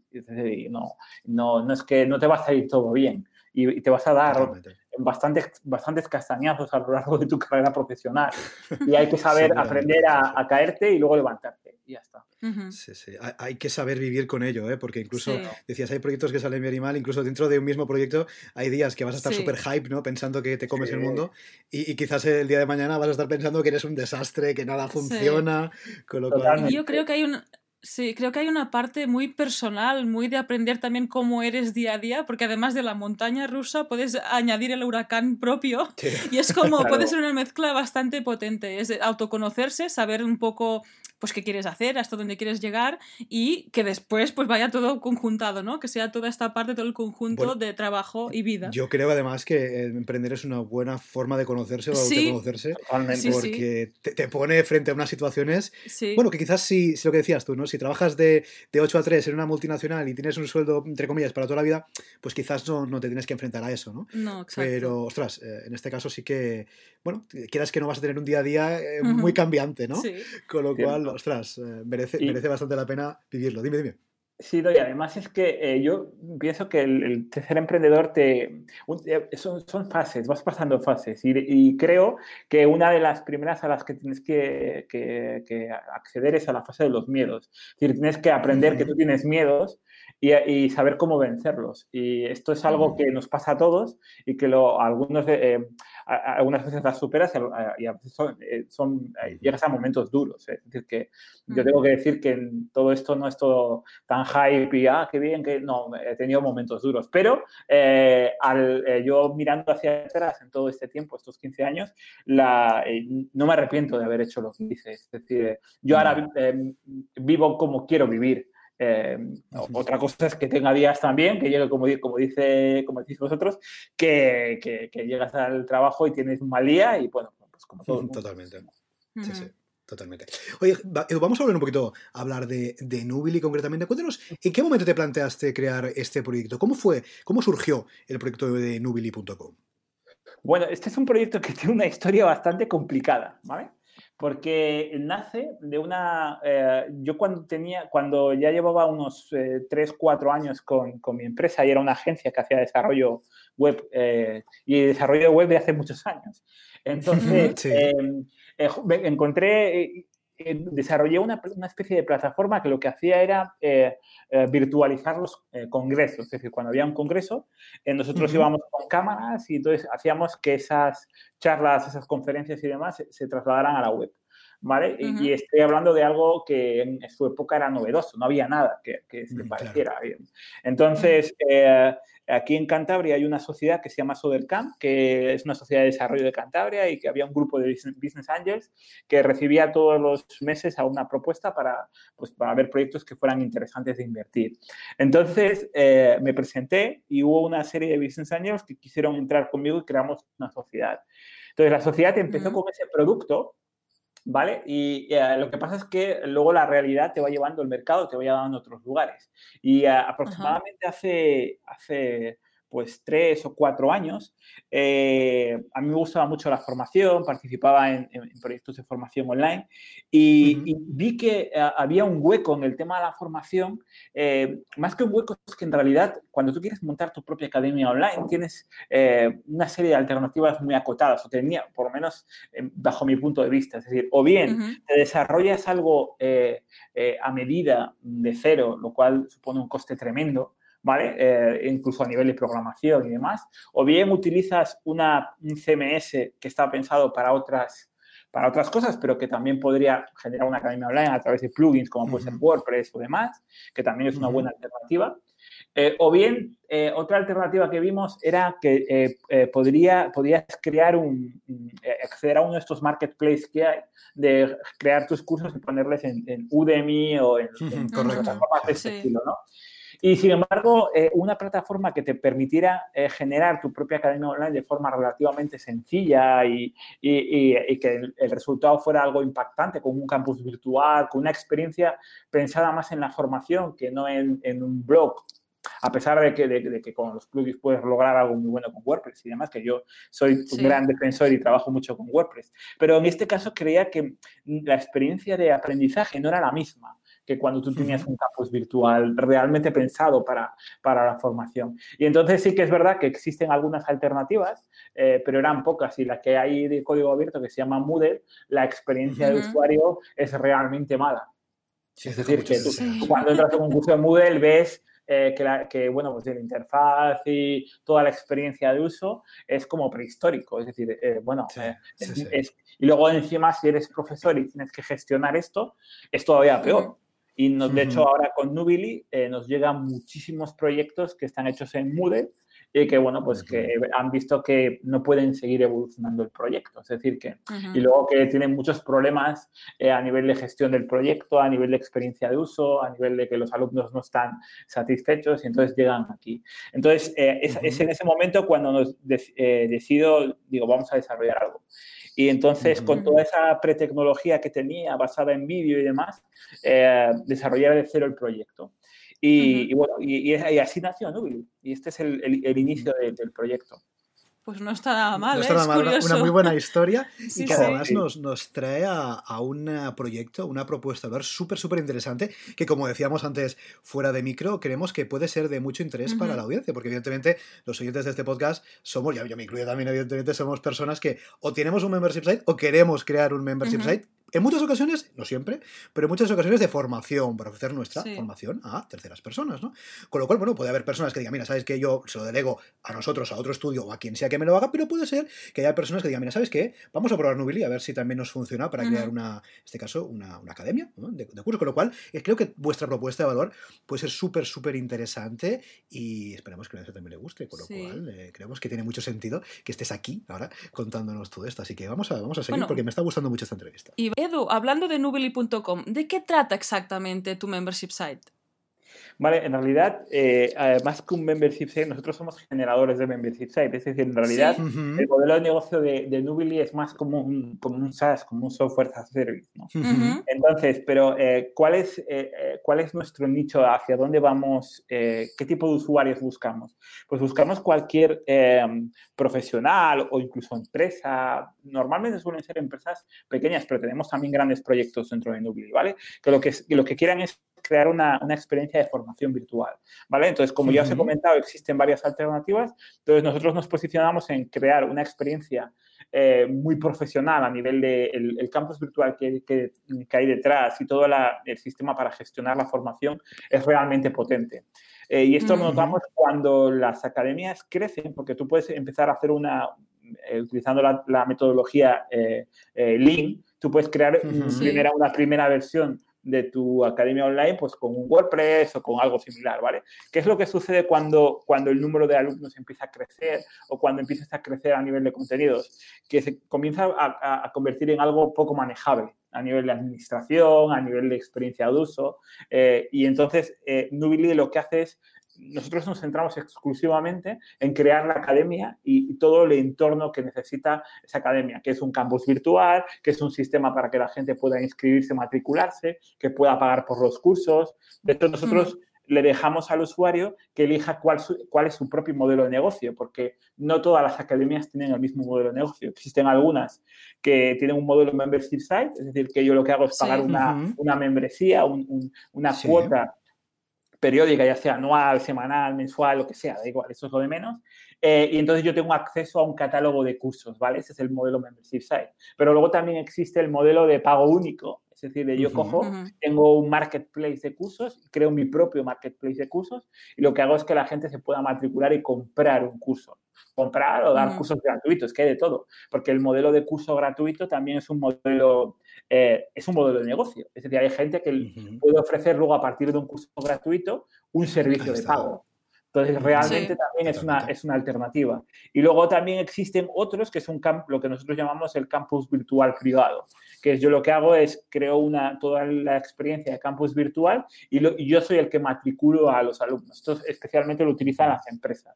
Speaker 3: No, no, no es que no te va a salir todo bien y, te vas a dar bastantes, bastantes castañazos a lo largo de tu carrera profesional. Y hay que saber aprender a, a, caerte y luego levantarte. Y ya está.
Speaker 1: Sí, sí. Hay que saber vivir con ello, ¿eh? porque incluso, decías, hay proyectos que salen bien y mal, incluso dentro de un mismo proyecto hay días que vas a estar súper hype, ¿no? Pensando que te comes el mundo y, quizás el día de mañana vas a estar pensando que eres un desastre, que nada funciona, con lo cual...
Speaker 2: Yo creo que hay un... Sí, creo que hay una parte muy personal, muy de aprender también cómo eres día a día, porque además de la montaña rusa puedes añadir el huracán propio y es como, puede ser una mezcla bastante potente, es autoconocerse, saber un poco pues qué quieres hacer, hasta dónde quieres llegar y que después pues vaya todo conjuntado, ¿no? Que sea toda esta parte, todo el conjunto de trabajo y vida.
Speaker 1: Yo creo además que emprender es una buena forma de conocerse o de autoconocerse porque te, pone frente a unas situaciones, bueno, que quizás si, si, lo que decías tú, ¿no? Si trabajas de, de, 8 a 3 en una multinacional y tienes un sueldo, entre comillas, para toda la vida, pues quizás no, no te tienes que enfrentar a eso, ¿no?
Speaker 2: No, exacto.
Speaker 1: Pero, ostras, eh, en este caso sí que, bueno, quieras que no vas a tener un día a día eh, muy cambiante, ¿no? Con lo cual, ostras, eh, merece, merece bastante la pena vivirlo. Dime, dime.
Speaker 3: Sí, y además es que eh, yo pienso que el, tercer emprendedor te, eh, son, son, fases, vas pasando fases y, creo que una de las primeras a las que tienes que, que, acceder es a la fase de los miedos. Es decir, tienes que aprender que tú tienes miedos y, y, saber cómo vencerlos. Y esto es algo que nos pasa a todos y que lo, algunos algunas veces las superas y a veces son, eh, eh, llegas a momentos duros. ¿eh? Es decir, que yo tengo que decir que todo esto no es todo tan hype y, ah, qué bien, que no, he tenido momentos duros. Pero al, yo mirando hacia atrás en todo este tiempo, estos 15 años, la, no me arrepiento de haber hecho lo que hice. Es decir, yo ahora vivo como quiero vivir. Eh, otra cosa es que tenga días también, que llegue, como, como, dice, como decís vosotros, que, que, llegas al trabajo y tienes un mal día y bueno, pues como todo.
Speaker 1: Totalmente. Sí, sí. Totalmente. Oye, vamos a volver un poquito a hablar de, de Nubili concretamente. Cuéntanos, ¿en qué momento te planteaste crear este proyecto? ¿Cómo fue, cómo surgió el proyecto de Nubili.com?
Speaker 3: Bueno, este es un proyecto que tiene una historia bastante complicada, ¿vale? Porque nace de una... Eh, yo cuando tenía, cuando ya llevaba unos eh, 3, 4 años con, con, mi empresa y era una agencia que hacía desarrollo web eh, y desarrollo web de hace muchos años. Entonces, sí. Em, eh, encontré, eh, eh, desarrollé una, una, especie de plataforma que lo que hacía era eh, eh, virtualizar los congresos. Es decir, cuando había un congreso, nosotros uh -huh. íbamos con cámaras y entonces hacíamos que esas charlas, esas conferencias y demás se, se trasladaran a la web. ¿Vale? Uh -huh. y, y, estoy hablando de algo que en su época era novedoso, no había nada que, que se pareciera. Claro. Entonces, eh, aquí en Cantabria hay una sociedad que se llama Sodercam, que es una sociedad de desarrollo de Cantabria y que había un grupo de Business Angels que recibía todos los meses a una propuesta para, pues, para ver proyectos que fueran interesantes de invertir. Entonces, eh, me presenté y hubo una serie de Business Angels que quisieron entrar conmigo y creamos una sociedad. Entonces, la sociedad empezó uh -huh. con ese producto ¿vale? Y eh, lo que pasa es que luego la realidad te va llevando el mercado, te va llevando a otros lugares. Y eh, aproximadamente hace, hace pues tres o cuatro años, eh, a mí me gustaba mucho la formación, participaba en, proyectos de formación online y, uh -huh. y vi que uh, había un hueco en el tema de la formación, eh, más que un hueco, es que en realidad cuando tú quieres montar tu propia academia online tienes eh, una serie de alternativas muy acotadas, o tenía, por lo menos eh, bajo mi punto de vista, es decir, o bien uh -huh. te desarrollas algo eh, a medida de cero, lo cual supone un coste tremendo, ¿vale? Eh, incluso a nivel de programación y demás. O bien utilizas una, un CMS que está pensado para otras, para otras cosas, pero que también podría generar una academia online a través de plugins como uh -huh. puede ser WordPress o demás, que también es una uh -huh. buena alternativa. Eh, o bien, eh, otra alternativa que vimos era que eh, eh podría, podrías crear un, eh, acceder a uno de estos marketplaces que hay, de crear tus cursos y ponerles en, en Udemy o en, en plataformas de este sí. estilo, ¿no? Y sin embargo, eh, una plataforma que te permitiera eh, generar tu propia academia online de forma relativamente sencilla y, y, y, y que el, el, resultado fuera algo impactante, con un campus virtual, con una experiencia pensada más en la formación que no en, en un blog a pesar de que, de, de que, con los plugins puedes lograr algo muy bueno con WordPress y demás, que yo soy sí. un gran defensor y trabajo mucho con WordPress. Pero en este caso creía que la experiencia de aprendizaje no era la misma que cuando tú tenías un campus virtual realmente pensado para, para la formación. Y entonces sí que es verdad que existen algunas alternativas, eh, pero eran pocas. Y la que hay de código abierto, que se llama Moodle, la experiencia uh -huh. de usuario es realmente mala. Sí, es decir, que tú, sí. cuando entras en un curso de Moodle ves eh, que, la, que, bueno, pues la interfaz y toda la experiencia de uso es como prehistórico. Es decir, eh, bueno, sí, eh, sí, es, es, y luego encima si eres profesor y tienes que gestionar esto, es todavía peor. Y nos, de hecho ahora con Nubili eh, nos llegan muchísimos proyectos que están hechos en Moodle y que, bueno, pues que han visto que no pueden seguir evolucionando el proyecto. Es decir, que, uh -huh. y luego que tienen muchos problemas eh, a nivel de gestión del proyecto, a nivel de experiencia de uso, a nivel de que los alumnos no están satisfechos y entonces llegan aquí. Entonces, eh, es, uh -huh. es, en ese momento cuando nos de, eh, decido, digo, vamos a desarrollar algo. Y entonces, con toda esa pretecnología que tenía, basada en vídeo y demás, eh, desarrollar de cero el proyecto. Y, uh -huh. y bueno, y, y, así nació Nubili. Y este es el, el, el inicio de, del proyecto.
Speaker 2: Pues no está nada mal,
Speaker 1: no
Speaker 2: está nada
Speaker 1: mal, una, muy buena historia
Speaker 2: sí,
Speaker 1: y que además nos, nos, trae a, a, un proyecto, una propuesta de ver súper, súper interesante que como decíamos antes fuera de micro, creemos que puede ser de mucho interés uh -huh. para la audiencia, porque evidentemente los oyentes de este podcast somos, ya yo me incluyo también evidentemente, somos personas que o tenemos un membership site o queremos crear un membership uh -huh. site en muchas ocasiones, no siempre, pero en muchas ocasiones de formación, para ofrecer nuestra sí. formación a terceras personas, ¿no? Con lo cual, bueno, puede haber personas que digan, mira, sabes que yo se lo delego a nosotros, a otro estudio o a quien sea que me lo haga, pero puede ser que haya personas que digan, mira, ¿sabes qué? Vamos a probar Nubili a ver si también nos funciona para uh -huh. crear una, en este caso, una, una academia ¿no? de, de cursos. Con lo cual, eh, creo que vuestra propuesta de valor puede ser súper, súper interesante y esperamos que a también le guste. Con lo sí. cual, eh, creemos que tiene mucho sentido que estés aquí ahora contándonos todo esto. Así que vamos a, vamos a seguir bueno, porque me está gustando mucho esta entrevista.
Speaker 2: Y Edu, hablando de nubili.com, ¿de qué trata exactamente tu membership site?
Speaker 3: Vale, en realidad, eh, más que un membership site, nosotros somos generadores de membership site. Es decir, en realidad, el modelo de negocio de, de Nubili es más como un, como un SaaS, como un software as a service. ¿no? Entonces, pero eh, ¿cuál, es, eh, eh, ¿cuál es nuestro nicho? ¿Hacia dónde vamos? ¿Qué tipo de usuarios buscamos? Pues buscamos cualquier profesional o incluso empresa. Normalmente suelen ser empresas pequeñas, pero tenemos también grandes proyectos dentro de Nubili, ¿vale? Que lo que, que lo que quieran es crear una, una, experiencia de formación virtual, ¿vale? Entonces, como ya os he comentado, existen varias alternativas, entonces nosotros nos posicionamos en crear una experiencia eh, muy profesional a nivel del de el campus virtual que, que, que, hay detrás y todo la, el sistema para gestionar la formación es realmente potente. Eh, y esto lo notamos cuando las academias crecen, porque tú puedes empezar a hacer una, eh, utilizando la, la metodología Lean, tú puedes crear primera, una primera versión de tu academia online, pues con un WordPress o con algo similar, ¿vale? ¿Qué es lo que sucede cuando, cuando el número de alumnos empieza a crecer o cuando empiezas a crecer a nivel de contenidos? Que se comienza a, convertir en algo poco manejable a nivel de administración, a nivel de experiencia de uso. Eh, y entonces, eh, Nubili lo que hace es nosotros nos centramos exclusivamente en crear la academia y, todo el entorno que necesita esa academia, que es un campus virtual, que es un sistema para que la gente pueda inscribirse, matricularse, que pueda pagar por los cursos. De hecho, nosotros le dejamos al usuario que elija cuál, cuál es su propio modelo de negocio, porque no todas las academias tienen el mismo modelo de negocio. Existen algunas que tienen un modelo membership site, es decir, que yo lo que hago es pagar una, una, membresía, una cuota periódica, ya sea anual, semanal, mensual, lo que sea, da igual, eso es lo de menos. Eh, y entonces yo tengo acceso a un catálogo de cursos, ¿vale? Ese es el modelo membership site. Pero luego también existe el modelo de pago único, es decir, de yo cojo, tengo un marketplace de cursos, creo mi propio marketplace de cursos y lo que hago es que la gente se pueda matricular y comprar un curso. Comprar o dar cursos gratuitos, que hay de todo. Porque el modelo de curso gratuito también es un modelo eh, es un modelo de negocio. Es decir, hay gente que puede ofrecer luego a partir de un curso gratuito un servicio de pago. Entonces, realmente también es una, es una alternativa. Y luego también existen otros que es un lo que nosotros llamamos el campus virtual privado, que es yo lo que hago es creo una, toda la experiencia de campus virtual y, y yo soy el que matriculo a los alumnos. Esto especialmente lo utilizan las empresas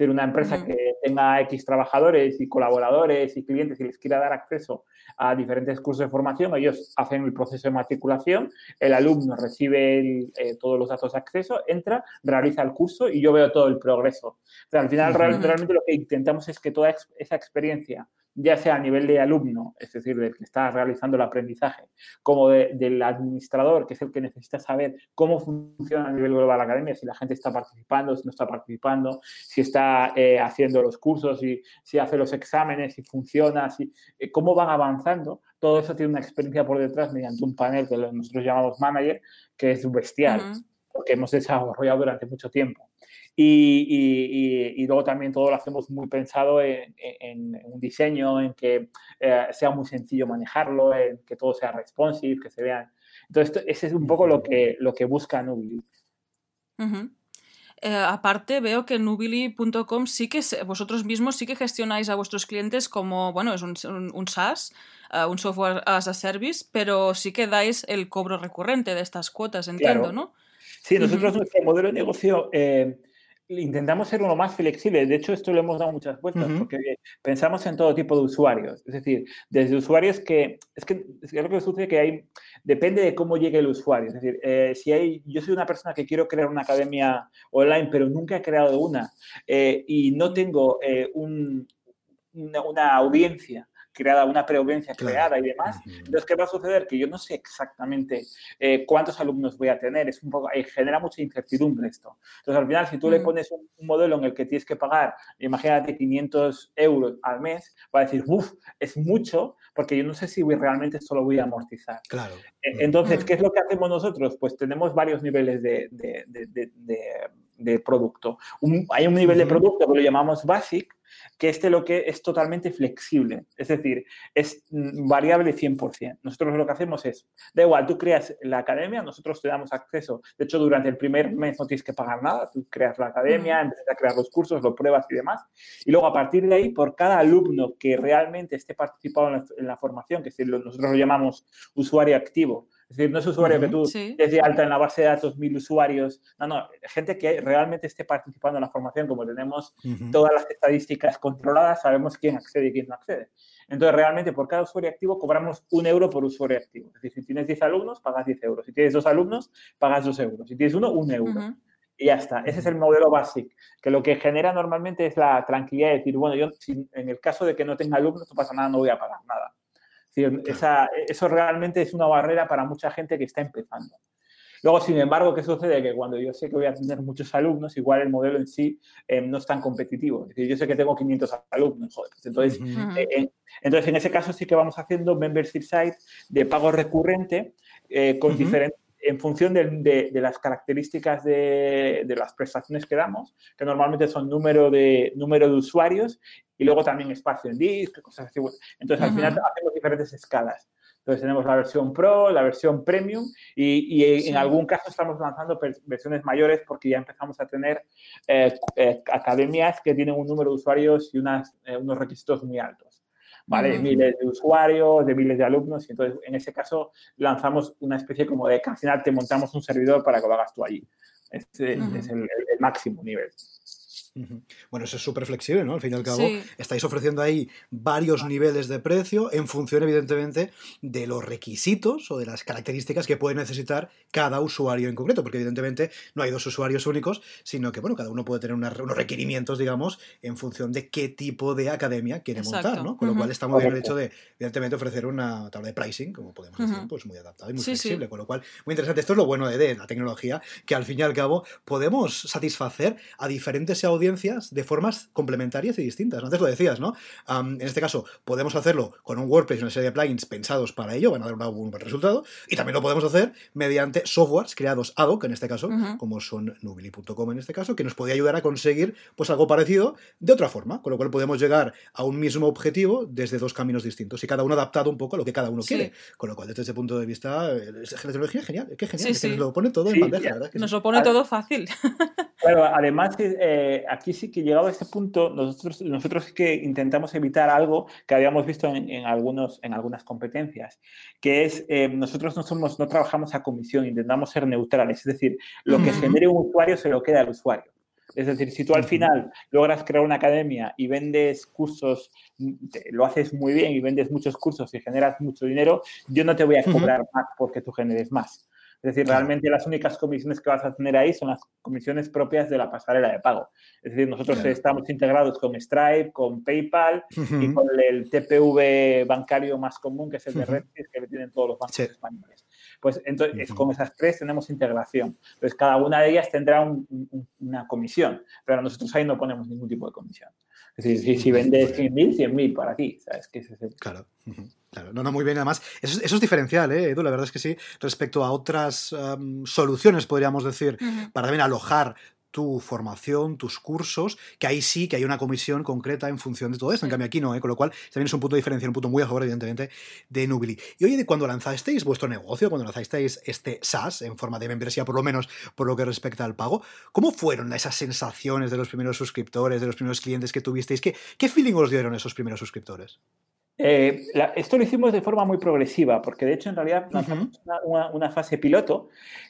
Speaker 3: decir, una empresa que tenga X trabajadores y colaboradores y clientes y les quiera dar acceso a diferentes cursos de formación, ellos hacen el proceso de matriculación, el alumno recibe eh, todos los datos de acceso, entra, realiza el curso y yo veo todo el progreso. al final, realmente lo que intentamos es que toda esa experiencia ya sea a nivel de alumno, es decir, del que está realizando el aprendizaje, como del administrador, que es el que necesita saber cómo funciona a nivel global la academia, si la gente está participando, si no está participando, si está eh, haciendo los cursos, si, si hace los exámenes, si funciona, si, eh, cómo van avanzando. Todo eso tiene una experiencia por detrás mediante un panel que nosotros llamamos manager, que es bestial, que hemos desarrollado durante mucho tiempo. Y, luego también todo lo hacemos muy pensado en, un diseño, en que eh, sea muy sencillo manejarlo, en que todo sea responsive, que se vean. Entonces, ese es un poco lo que, lo que busca Nubili.
Speaker 2: Eh, aparte, veo que nubili.com sí que vosotros mismos sí que gestionáis a vuestros clientes como, bueno, es un, un, SaaS, eh, un software as a service, pero sí que dais el cobro recurrente de estas cuotas, entiendo, ¿no?
Speaker 3: Sí, nosotros nuestro modelo de negocio intentamos ser uno más flexible. De hecho, esto lo hemos dado muchas vueltas porque pensamos en todo tipo de usuarios. Es decir, desde usuarios que es que es lo que sucede que hay depende de cómo llegue el usuario. Es decir, eh, si hay yo soy una persona que quiero crear una academia online, pero nunca he creado una eh, y no tengo eh, un, una audiencia creada, una preaudiencia creada y demás. Entonces, ¿qué va a suceder? Que yo no sé exactamente eh, cuántos alumnos voy a tener. Es un poco, eh, genera mucha incertidumbre esto. Entonces, al final, si tú le pones un, modelo en el que tienes que pagar, imagínate, 500 euros al mes, va a decir, uff, es mucho, porque yo no sé si realmente esto lo voy a amortizar.
Speaker 1: Claro.
Speaker 3: Eh, entonces, ¿qué es lo que hacemos nosotros? Pues tenemos varios niveles de, de, de, de producto. hay un nivel de producto que lo llamamos basic, que este lo que es totalmente flexible, es decir, es mm, variable 100%. Nosotros lo que hacemos es, da igual, tú creas la academia, nosotros te damos acceso, de hecho durante el primer mes no tienes que pagar nada, tú creas la academia, empiezas a crear los cursos, lo pruebas y demás, y luego a partir de ahí, por cada alumno que realmente esté participando en la, formación, que nosotros lo llamamos usuario activo, Es decir, no es usuario que tú desde alta en la base de datos mil usuarios. No, no, gente que realmente esté participando en la formación, como tenemos todas las estadísticas controladas, sabemos quién accede y quién no accede. Entonces, realmente por cada usuario activo cobramos un euro por usuario activo. Es decir, si tienes 10 alumnos, pagas 10 euros. Si tienes dos alumnos, pagas 2 euros. Si tienes uno, un euro. Y ya está. Ese es el modelo básico, que lo que genera normalmente es la tranquilidad de decir, bueno, yo en el caso de que no tenga alumnos, no pasa nada, no voy a pagar nada. Eso realmente es una barrera para mucha gente que está empezando. Luego, sin embargo, ¿qué sucede? Que cuando yo sé que voy a tener muchos alumnos, igual el modelo en sí eh, no es tan competitivo. Es decir, yo sé que tengo 500 alumnos, joder. Pues entonces, eh, en, entonces, en ese caso sí que vamos haciendo membership sites de pago recurrente eh, con diferentes en función de, las características de, las prestaciones que damos, que normalmente son número de, número de usuarios y luego también espacio en disco, cosas así. Entonces, al final hacemos diferentes escalas. Entonces tenemos la versión Pro, la versión Premium y, en algún caso estamos lanzando versiones mayores porque ya empezamos a tener eh, eh, academias que tienen un número de usuarios y unas, eh, unos requisitos muy altos. ¿Vale? Miles de usuarios, de miles de alumnos y entonces en ese caso lanzamos una especie como de que al final te montamos un servidor para que lo hagas tú allí. Este es el máximo nivel.
Speaker 1: Bueno, eso es súper flexible, ¿no? Al fin y al cabo, estáis ofreciendo ahí varios niveles de precio en función, evidentemente, de los requisitos o de las características que puede necesitar cada usuario en concreto, porque evidentemente no hay dos usuarios únicos, sino que, bueno, cada uno puede tener unos requerimientos, digamos, en función de qué tipo de academia quiere montar, ¿no? Con lo cual está muy bien el hecho de, evidentemente, ofrecer una tabla de pricing, como podemos decir, pues muy adaptada y muy flexible, con lo cual, muy interesante. Esto es lo bueno de, la tecnología, que al fin y al cabo podemos satisfacer a diferentes audiencias de formas complementarias y distintas. Antes lo decías, ¿no? en este caso, podemos hacerlo con un WordPress y una serie de plugins pensados para ello, van a dar un buen resultado, y también lo podemos hacer mediante softwares creados ad hoc, en este caso, como son Nubili.com en este caso, que nos puede ayudar a conseguir pues algo parecido de otra forma, con lo cual podemos llegar a un mismo objetivo desde dos caminos distintos y cada uno adaptado un poco a lo que cada uno quiere. Con lo cual, desde ese punto de vista, la tecnología es genial, qué genial, nos lo pone todo en bandeja, ¿verdad?
Speaker 2: nos lo pone todo fácil.
Speaker 3: Claro, además, eh, aquí sí que llegado a este punto, nosotros, nosotros sí que intentamos evitar algo que habíamos visto en, algunos, en algunas competencias, que es, eh, nosotros no, somos, no trabajamos a comisión, intentamos ser neutrales, es decir, lo que genere un usuario se lo queda al usuario. Es decir, si tú al final logras crear una academia y vendes cursos, lo haces muy bien y vendes muchos cursos y generas mucho dinero, yo no te voy a cobrar más porque tú generes más. Es decir, realmente las únicas comisiones que vas a tener ahí son las comisiones propias de la pasarela de pago. Es decir, nosotros estamos integrados con Stripe, con PayPal y con el TPV bancario más común, que es el de Redis, que tienen todos los bancos españoles. Pues entonces, con esas tres tenemos integración. Entonces, cada una de ellas tendrá una comisión, pero nosotros ahí no ponemos ningún tipo de comisión. Es decir, si, vendes 100.000, 100.000 para ti. ¿sabes? Que ese es el...
Speaker 1: Claro. Claro, no, no, muy bien. Además, eso, es diferencial, ¿eh, Edu? La verdad es que sí, respecto a otras soluciones, podríamos decir, para también alojar tu formación, tus cursos, que ahí sí que hay una comisión concreta en función de todo esto. En cambio, aquí no, ¿eh? con lo cual también es un punto diferencial, un punto muy a favor, evidentemente, de Nubili. Y oye, cuando lanzasteis vuestro negocio, cuando lanzasteis este SaaS en forma de membresía, por lo menos por lo que respecta al pago, ¿cómo fueron esas sensaciones de los primeros suscriptores, de los primeros clientes que tuvisteis? ¿Qué, qué feeling os dieron esos primeros suscriptores?
Speaker 3: Eh, esto lo hicimos de forma muy progresiva, porque de hecho en realidad lanzamos una, fase piloto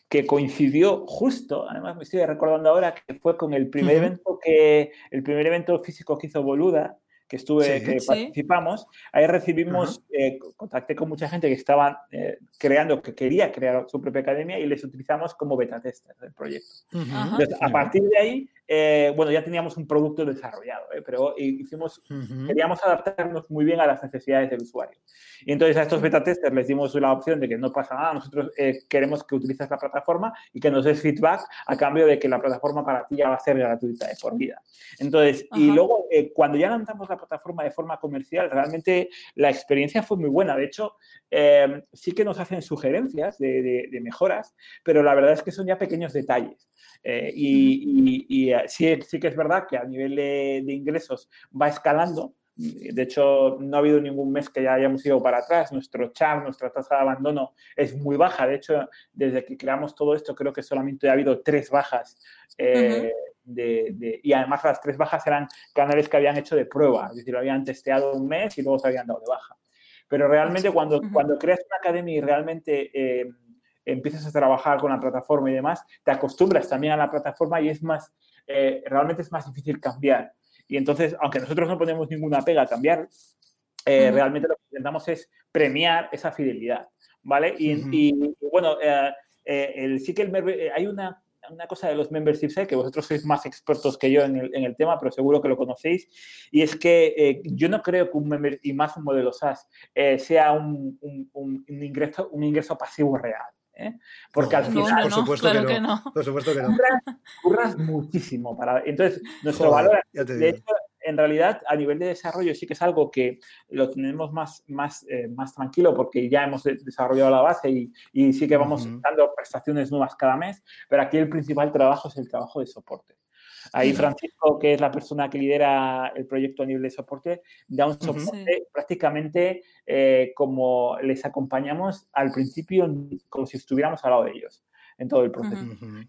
Speaker 3: que coincidió justo, además me estoy recordando ahora que fue con el primer evento que el primer evento físico que hizo Boluda, que estuve, que participamos, ahí recibimos, eh, contacté con mucha gente que estaba eh, creando, que quería crear su propia academia y les utilizamos como beta tester del proyecto. Entonces, a partir de ahí eh, bueno, ya teníamos un producto desarrollado, ¿eh? pero hicimos, queríamos adaptarnos muy bien a las necesidades del usuario. Y entonces a estos beta testers les dimos la opción de que no pasa nada, nosotros eh, queremos que utilices la plataforma y que nos des feedback a cambio de que la plataforma para ti ya va a ser gratuita de por vida. Entonces, y luego cuando ya lanzamos la plataforma de forma comercial, realmente la experiencia fue muy buena. De hecho, sí que nos hacen sugerencias de, de mejoras, pero la verdad es que son ya pequeños detalles. Eh, y, eh, sí, sí, que es verdad que a nivel de, ingresos va escalando. De hecho, no ha habido ningún mes que ya hayamos ido para atrás. Nuestro char, nuestra tasa de abandono es muy baja. De hecho, desde que creamos todo esto, creo que solamente ha habido tres bajas. Eh, de, y además las tres bajas eran canales que habían hecho de prueba, es decir, lo habían testeado un mes y luego se habían dado de baja. Pero realmente cuando, cuando creas una academia y realmente empiezas a trabajar con la plataforma y demás, te acostumbras también a la plataforma y es más, eh, realmente es más difícil cambiar. Y entonces, aunque nosotros no ponemos ninguna pega a cambiar, eh, realmente lo que intentamos es premiar esa fidelidad, ¿vale? Y, bueno, el, sí que hay una una cosa de los memberships que vosotros sois más expertos que yo en el, en el tema, pero seguro que lo conocéis, y es que eh, yo no creo que un member, y más un modelo SaaS, eh, sea un, un, un, ingreso, un ingreso pasivo real. ¿eh? Porque al final,
Speaker 1: por, supuesto que no, por supuesto que no.
Speaker 3: Curras, muchísimo para. Entonces, nuestro valor, de hecho, en realidad, a nivel de desarrollo sí que es algo que lo tenemos más, más, eh, más tranquilo porque ya hemos desarrollado la base y, y sí que vamos dando prestaciones nuevas cada mes, pero aquí el principal trabajo es el trabajo de soporte. Ahí Francisco, que es la persona que lidera el proyecto a nivel de soporte, da un soporte prácticamente eh, como les acompañamos al principio, como si estuviéramos al lado de ellos en todo el proceso.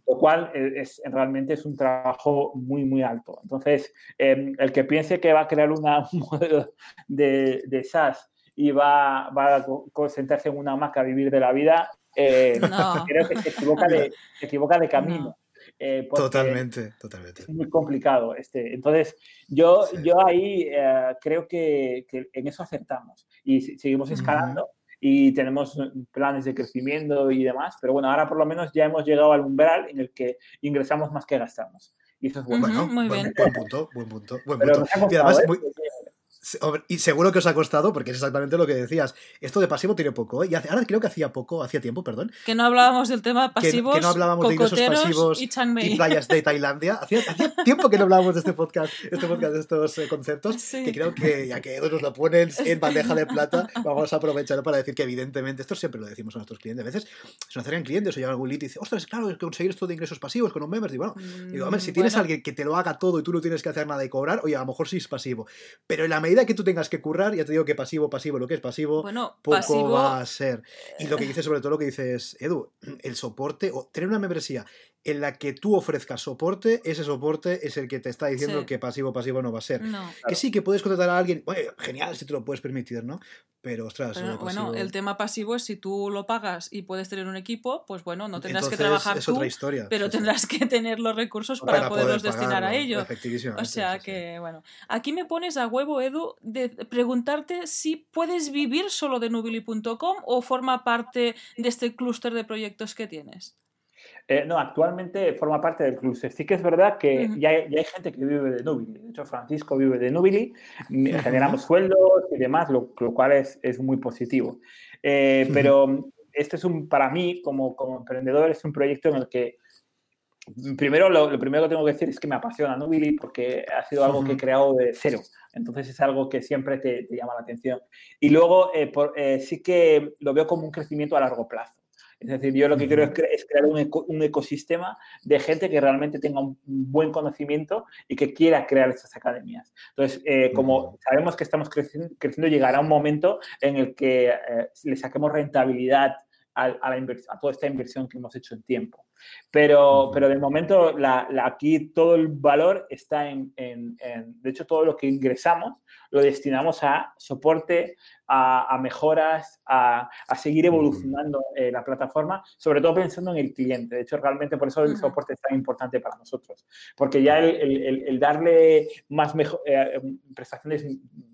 Speaker 3: Lo cual es, realmente es un trabajo muy, muy alto. Entonces, em, el que piense que va a crear una, un modelo de, de SaaS y va, va a sentarse en una hamaca a vivir de la vida, eh, creo que se equivoca de, se equivoca de camino.
Speaker 1: Eh, totalmente, totalmente.
Speaker 3: Es muy complicado. Este. Entonces, yo, yo ahí eh, creo que, que, en eso acertamos y seguimos escalando y tenemos planes de crecimiento y demás, pero bueno, ahora por lo menos ya hemos llegado al umbral en el que ingresamos más que gastamos. Y eso es bueno.
Speaker 1: muy bien. Buen, punto, buen punto. Buen punto. y además, ¿eh? Y seguro que os ha costado, porque es exactamente lo que decías. Esto de pasivo tiene poco. ¿eh? Y ahora creo que hacía poco, hacía tiempo, perdón.
Speaker 2: Que no hablábamos del tema pasivos.
Speaker 1: Que, no hablábamos de ingresos pasivos y, playas de Tailandia. Hacía, tiempo que no hablábamos de este podcast, este podcast de estos eh, conceptos. Que creo que ya que nos lo ponen en bandeja de plata, vamos a aprovechar para decir que, evidentemente, esto siempre lo decimos a nuestros clientes. A veces se nos acercan clientes o llega algún lead y dice, ostras, claro, conseguir esto de ingresos pasivos con un member. Y bueno, digo, a ver, si tienes a alguien que te lo haga todo y tú no tienes que hacer nada y cobrar, oye, a lo mejor sí es pasivo. Pero en la medida que tú tengas que ya te digo que pasivo, pasivo, lo que es pasivo, poco va a ser. Y lo que dices, sobre todo lo que dices, Edu, el soporte, o tener una membresía en la que tú ofrezcas soporte, ese soporte es el que te está diciendo que pasivo, pasivo no va a ser. Que sí, que puedes contratar a alguien, genial si te lo puedes permitir, ¿no? Pero, ostras,
Speaker 2: bueno, el tema pasivo es si tú lo pagas y puedes tener un equipo, pues bueno, no tendrás que trabajar es tú, otra historia. pero tendrás que tener los recursos para, poderlos destinar a ello. O sea que, bueno, aquí me pones a huevo, Edu, de preguntarte si puedes vivir solo de nubili.com o forma parte de este clúster de proyectos que tienes.
Speaker 3: Eh, no, actualmente forma parte del clúster. Sí que es verdad que ya, hay, gente que vive de Nubili. De hecho, Francisco vive de Nubili. Generamos sueldos y demás, lo, cual es, es, muy positivo. Eh, pero este es un, para mí, como, como emprendedor, es un proyecto en el que Primero, lo, primero que tengo que decir es que me apasiona Nubili porque ha sido algo que he creado de cero. Entonces es algo que siempre te, llama la atención. Y luego eh, sí que lo veo como un crecimiento a largo plazo. Es decir, yo lo que quiero es, crear un, ecosistema de gente que realmente tenga un buen conocimiento y que quiera crear estas academias. Entonces, eh, como sabemos que estamos creciendo, creciendo, llegará un momento en el que eh, le saquemos rentabilidad a, la a, toda esta inversión que hemos hecho en tiempo. Pero, pero de momento la, aquí todo el valor está en, en, de hecho, todo lo que ingresamos lo destinamos a soporte, a, mejoras, a, seguir evolucionando eh, la plataforma, sobre todo pensando en el cliente. De hecho, realmente por eso el soporte es tan importante para nosotros, porque ya el, darle más eh, prestaciones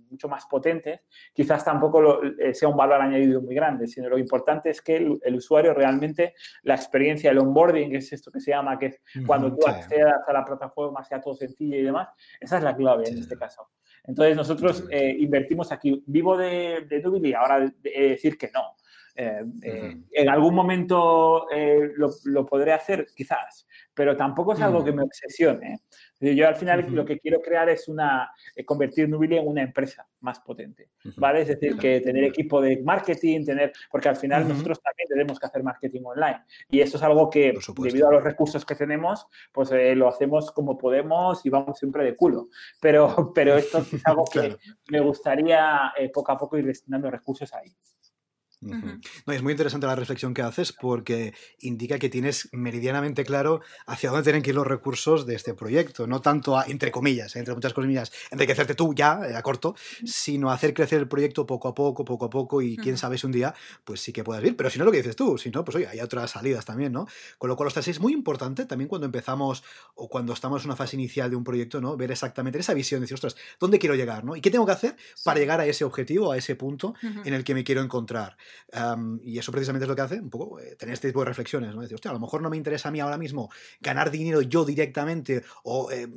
Speaker 3: mucho más potentes, quizás tampoco eh, sea un valor añadido muy grande, sino lo importante es que el, usuario realmente, la experiencia, el onboarding, que es esto que se llama, que es cuando tú accedas a la plataforma, sea todo sencillo y demás, esa es la clave en este caso. Entonces nosotros eh, invertimos aquí. Vivo de, de y ahora de, decir que no. Eh, eh, en algún momento lo, lo, podré hacer, quizás, pero tampoco es algo que me obsesione. Yo al final lo que quiero crear es una, eh, convertir Nubili en una empresa más potente, ¿vale? Es decir, que tener equipo de marketing, tener, porque al final nosotros también tenemos que hacer marketing online. Y eso es algo que debido a los recursos que tenemos, pues eh, lo hacemos como podemos y vamos siempre de culo. Pero, pero esto es algo que me gustaría eh, poco a poco ir destinando recursos ahí.
Speaker 1: No, es muy interesante la reflexión que haces porque indica que tienes meridianamente claro hacia dónde tienen que ir los recursos de este proyecto, no tanto a, entre comillas, entre muchas comillas, enriquecerte tú ya eh, a corto, sino hacer crecer el proyecto poco a poco, poco a poco y quién sabe si un día pues sí que puedas ir, pero si no lo que dices tú, si no, pues oye, hay otras salidas también, ¿no? Con lo cual, ostras, es muy importante también cuando empezamos o cuando estamos en una fase inicial de un proyecto, ¿no? Ver exactamente esa visión, decir, ostras, ¿dónde quiero llegar, ¿no? ¿Y qué tengo que hacer para llegar a ese objetivo, a ese punto en el que me quiero encontrar? Y eso precisamente es lo que hace un poco eh, tener este tipo de reflexiones, ¿no? Decir, hostia, a lo mejor no me interesa a mí ahora mismo ganar dinero yo directamente o eh,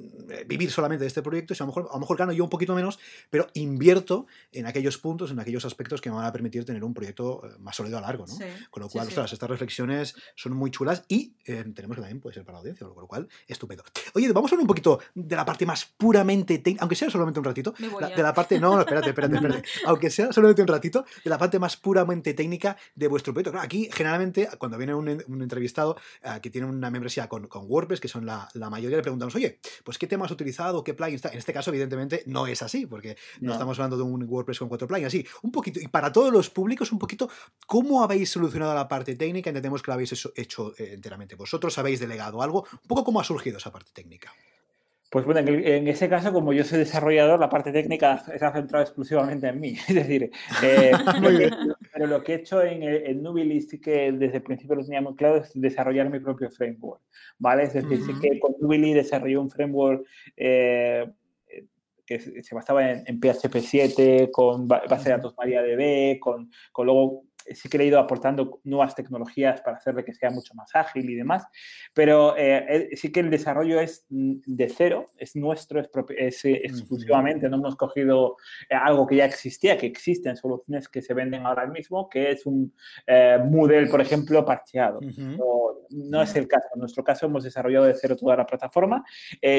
Speaker 1: vivir solamente de este proyecto, si a lo, mejor, a lo mejor gano yo un poquito menos, pero invierto en aquellos puntos, en aquellos aspectos que me van a permitir tener un proyecto eh, más sólido a largo, ¿no? Con lo cual, ostras, estas reflexiones son muy chulas y tenemos que también puede ser para la audiencia, con lo cual, estupendo. Oye, vamos a hablar un poquito de la parte más puramente técnica, aunque sea solamente un ratito, de la parte, no, espérate, espérate, espérate, aunque sea solamente un ratito, de la parte más puramente técnica de vuestro proyecto. aquí, generalmente, cuando viene un, entrevistado eh, que tiene una membresía con, WordPress, que son la, mayoría, le preguntamos, oye, pues qué tema has utilizado, qué plugin está. En este caso, evidentemente, no es así, porque no, estamos hablando de un WordPress con cuatro plugins, así, un poquito, y para todos los públicos, un poquito, ¿cómo habéis solucionado la parte técnica? Entendemos que lo habéis hecho, eh, enteramente vosotros, habéis delegado algo, un poco cómo ha surgido esa parte técnica.
Speaker 3: Pues bueno, en, ese caso, como yo soy desarrollador, la parte técnica se ha centrado exclusivamente en mí. Es decir, eh, pero lo que he hecho en, en Nubili sí que desde el principio lo tenía muy claro es desarrollar mi propio framework. ¿vale? Es decir, sí que con Nubili desarrollé un framework eh, que se basaba en, PHP 7, con base de datos MariaDB, con, con luego sí que le he ido aportando nuevas tecnologías para hacerle que sea mucho más ágil y demás, pero eh, eh, sí que el desarrollo es mm, de cero, es nuestro, es, eh, exclusivamente, no hemos cogido algo que ya existía, que existen soluciones que se venden ahora mismo, que es un Moodle, por ejemplo, parcheado. no, es el caso. En nuestro caso hemos desarrollado de cero toda la plataforma.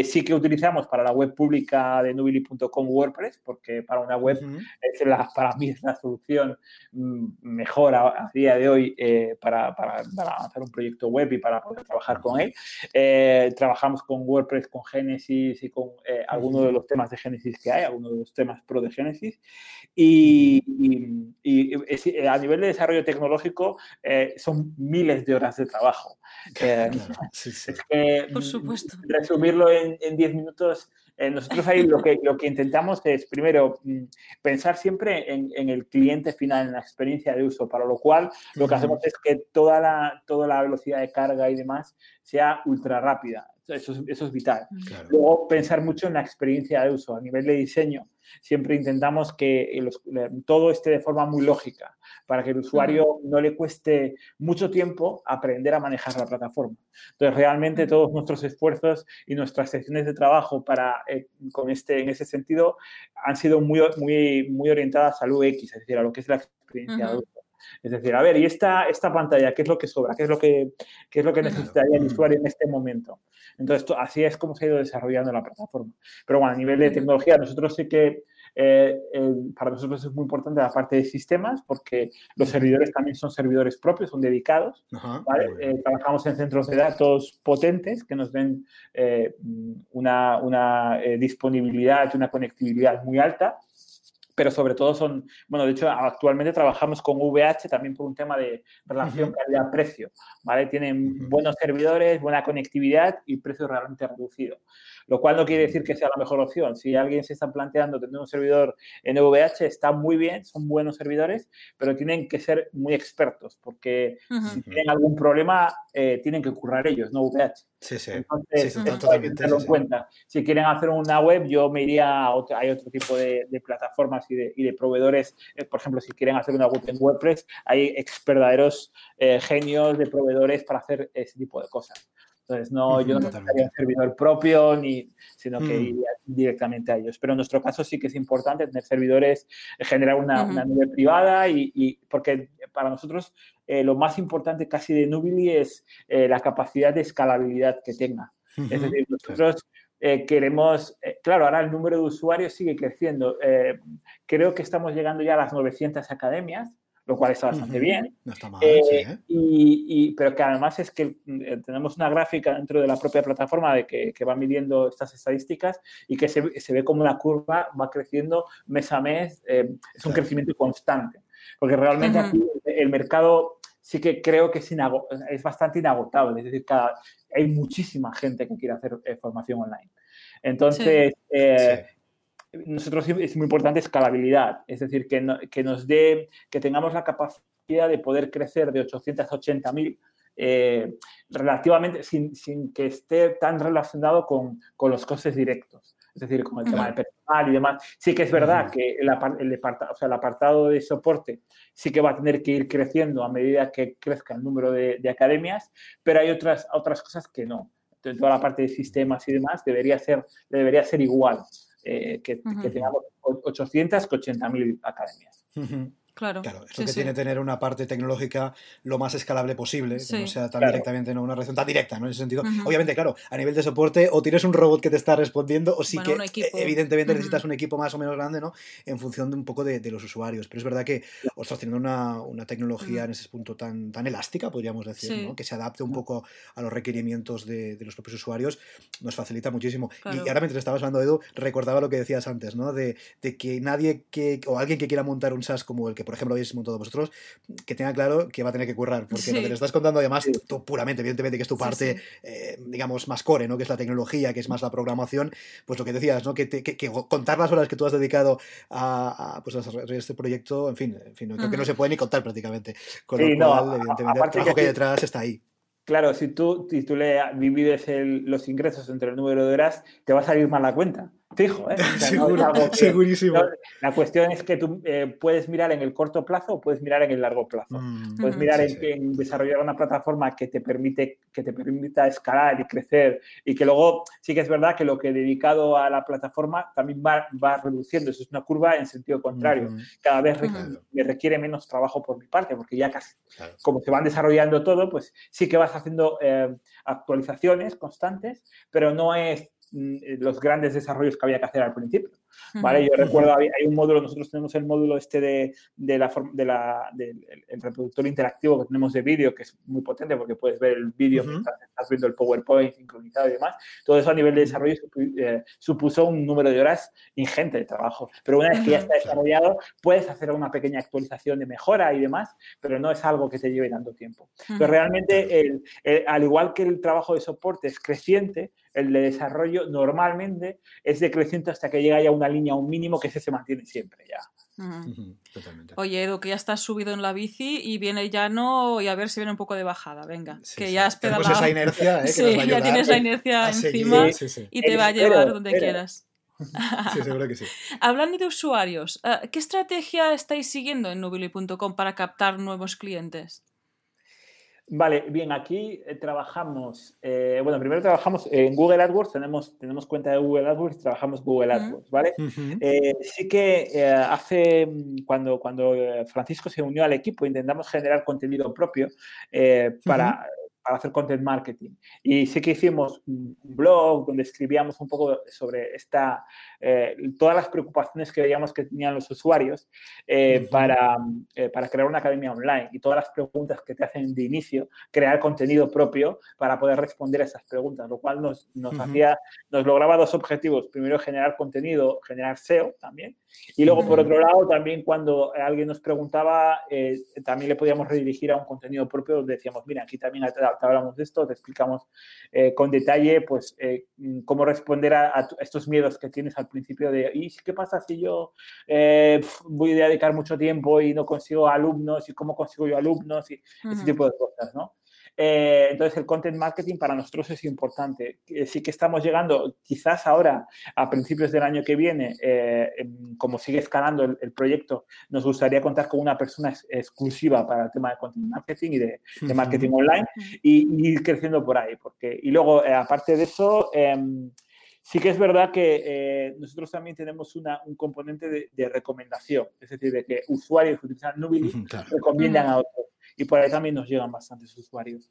Speaker 3: sí que utilizamos para la web pública de nubili.com WordPress, porque para una web es la, para mí es la solución mm, mejor a, día de hoy eh, para, para, hacer un proyecto web y para poder trabajar con él. Eh, trabajamos con WordPress, con Genesis y con eh, algunos de los temas de Genesis que hay, algunos de los temas pro de Genesis. Y, a nivel de desarrollo tecnológico son miles de horas de trabajo.
Speaker 2: Por supuesto.
Speaker 3: Resumirlo en 10 minutos eh, nosotros ahí lo que, lo que intentamos es, primero, mm, pensar siempre en, en, el cliente final, en la experiencia de uso, para lo cual lo que hacemos es que toda la, toda la velocidad de carga y demás sea ultra rápida. Eso es, eso es vital. Luego, pensar mucho en la experiencia de uso. A nivel de diseño, siempre intentamos que todo esté de forma muy lógica, para que el usuario no le cueste mucho tiempo aprender a manejar la plataforma. Entonces, realmente todos nuestros esfuerzos y nuestras sesiones de trabajo para, eh, con este, en ese sentido han sido muy, muy, muy orientadas al UX, es decir, a lo que es la experiencia de uso. Es decir, a ver, ¿y esta, esta pantalla qué es lo que sobra? ¿Qué es lo que, qué es lo que necesitaría el usuario en este momento? Entonces, así es como se ha ido desarrollando la plataforma. Pero bueno, a nivel de tecnología, nosotros sí que eh, para nosotros es muy importante la parte de sistemas porque los servidores también son servidores propios, son dedicados. Eh, trabajamos en centros de datos potentes que nos den eh, una, una disponibilidad y una conectividad muy alta pero sobre todo son, bueno, de hecho actualmente trabajamos con VH también por un tema de relación calidad-precio, ¿vale? Tienen buenos servidores, buena conectividad y precio realmente reducido. Lo cual no quiere decir que sea la mejor opción. Si alguien se está planteando tener un servidor en VH, está muy bien, son buenos servidores, pero tienen que ser muy expertos porque si tienen algún problema, eh, tienen que currar ellos, no VH.
Speaker 1: Sí, sí.
Speaker 3: Entonces, sí, totalmente. en cuenta. Si quieren hacer una web, yo me iría a otro, hay otro tipo de, plataformas y de, y de proveedores. Eh, por ejemplo, si quieren hacer una web en WordPress, hay ex verdaderos eh, genios de proveedores para hacer ese tipo de cosas. Entonces, no, yo no necesitaría un servidor propio, ni, sino que mm. iría directamente a ellos. Pero en nuestro caso sí que es importante tener servidores, eh, generar una, nube privada y, porque para nosotros eh, lo más importante casi de Nubili es eh, la capacidad de escalabilidad que tenga. Es decir, nosotros queremos, claro, ahora el número de usuarios sigue creciendo. creo que estamos llegando ya a las 900 academias lo cual está bastante bien.
Speaker 1: No está mal, eh, ¿eh?
Speaker 3: y, pero que además es que eh, tenemos una gráfica dentro de la propia plataforma de que, que va midiendo estas estadísticas y que se, se, ve como la curva va creciendo mes a mes, es un crecimiento constante. Porque realmente aquí el mercado sí que creo que es, es bastante inagotable. Es decir, cada, hay muchísima gente que quiere hacer eh, formación online. Entonces, eh, nosotros es muy importante escalabilidad, es decir, que, que, nos dé, que tengamos la capacidad de poder crecer de 880.000 eh, relativamente sin, sin, que esté tan relacionado con, con, los costes directos, es decir, con el tema de y demás. Sí que es verdad que el, el, apartado, o sea, el, apartado de soporte sí que va a tener que ir creciendo a medida que crezca el número de, de academias, pero hay otras, otras cosas que no. Entonces, toda la parte de sistemas y demás debería ser, debería ser igual. Eh, que, que, tengamos 800 que 80.000 academias.
Speaker 2: Claro,
Speaker 1: claro es lo que tiene tener una parte tecnológica lo más escalable posible, que no sea tan directamente, no una relación tan directa, ¿no? En ese sentido. Obviamente, claro, a nivel de soporte, o tienes un robot que te está respondiendo, o sí que evidentemente necesitas un equipo más o menos grande, ¿no? En función de un poco de, los usuarios. Pero es verdad que, ostras, teniendo una, una tecnología en ese punto tan, tan elástica, podríamos decir, ¿no? Que se adapte un poco a los requerimientos de, los propios usuarios, nos facilita muchísimo. Y, ahora mientras estabas hablando, Edu, recordaba lo que decías antes, ¿no? De, de que nadie que, o alguien que quiera montar un SaaS como el que por ejemplo, habéis montado vosotros, que tenga claro que va a tener que currar, porque lo que le estás contando, además, tú puramente, evidentemente, que es tu parte, eh, digamos, más core, ¿no? Que es la tecnología, que es más la programación, pues lo que decías, ¿no? Que, contar las horas que tú has dedicado a, pues, a este proyecto, en fin, en fin creo que no se puede ni contar prácticamente. Con lo cual, evidentemente, el trabajo que hay detrás está ahí.
Speaker 3: Claro, si tú, si tú le divides los ingresos entre el número de horas, te va a salir mal la cuenta. Fijo, ¿eh?
Speaker 1: segurísimo.
Speaker 3: la cuestión es que tú eh, puedes mirar en el corto plazo o puedes mirar en el largo plazo. Mm. puedes mirar en, desarrollar una plataforma que te, permite, que te permita escalar y crecer y que luego sí que es verdad que lo que he dedicado a la plataforma también va, va reduciendo. Eso es una curva en sentido contrario. Cada vez me requiere menos trabajo por mi parte porque ya casi, como se van desarrollando todo, pues sí que vas haciendo eh, actualizaciones constantes, pero no es los grandes desarrollos que había que hacer al principio. ¿vale? Yo recuerdo, hay, un módulo, nosotros tenemos el módulo este de, de la, de la, del el reproductor interactivo que tenemos de vídeo, que es muy potente porque puedes ver el vídeo mientras estás viendo el PowerPoint sincronizado y demás. Todo eso a nivel de desarrollo eh, supuso un número de horas ingente de trabajo. Pero una vez que ya está desarrollado, puedes hacer una pequeña actualización de mejora y demás, pero no es algo que te lleve tanto tiempo. Pero realmente, al igual que el trabajo de soporte es creciente, el de desarrollo normalmente es decreciente hasta que llega ya una línea, un mínimo que ese se mantiene siempre ya.
Speaker 2: Oye, Edu, que ya estás subido en la bici y viene llano y a ver si viene un poco de bajada. Venga, que ya has pedalado.
Speaker 1: esa inercia, ¿eh?
Speaker 2: sí, ya tienes la inercia encima y te va a llevar donde quieras.
Speaker 1: Sí, seguro que sí.
Speaker 2: Hablando de usuarios, eh, ¿qué estrategia estáis siguiendo en nubili.com para captar nuevos clientes?
Speaker 3: Vale, bien, aquí eh, trabajamos, eh, bueno, primero trabajamos en Google AdWords, tenemos, tenemos cuenta de Google AdWords, trabajamos Google AdWords, ¿vale? Eh, sí que hace, mm, cuando, cuando Francisco se unió al equipo, intentamos generar contenido propio para para hacer content marketing. Y sí que hicimos un blog donde escribíamos un poco sobre esta, eh, todas las preocupaciones que veíamos que tenían los usuarios eh, para, eh, para crear una academia online y todas las preguntas que te hacen de inicio, crear contenido propio para poder responder a esas preguntas, lo cual nos, nos hacía, nos lograba dos objetivos. Primero, generar contenido, generar SEO también. Y luego, por otro lado, también cuando alguien nos preguntaba, también le podíamos redirigir a un contenido propio donde decíamos, mira, aquí también hablamos de esto, te explicamos con detalle pues cómo responder a, estos miedos que tienes al principio de, ¿y qué pasa si yo eh, voy a dedicar mucho tiempo y no consigo alumnos? ¿Y cómo consigo yo alumnos? Y ese tipo de cosas, ¿no? Eh, entonces, el content marketing para nosotros es importante. Sí que estamos llegando, quizás ahora, a principios del año que viene, eh, como sigue escalando el, proyecto, nos gustaría contar con una persona exclusiva para el tema de content marketing y de, marketing online y, ir creciendo por ahí. Porque, y luego, eh, aparte de eso, em, Sí que es verdad que nosotros también tenemos una, un componente de, recomendación, es decir, de que usuarios que utilizan Nubili recomiendan a otros y por ahí también nos llegan bastantes usuarios.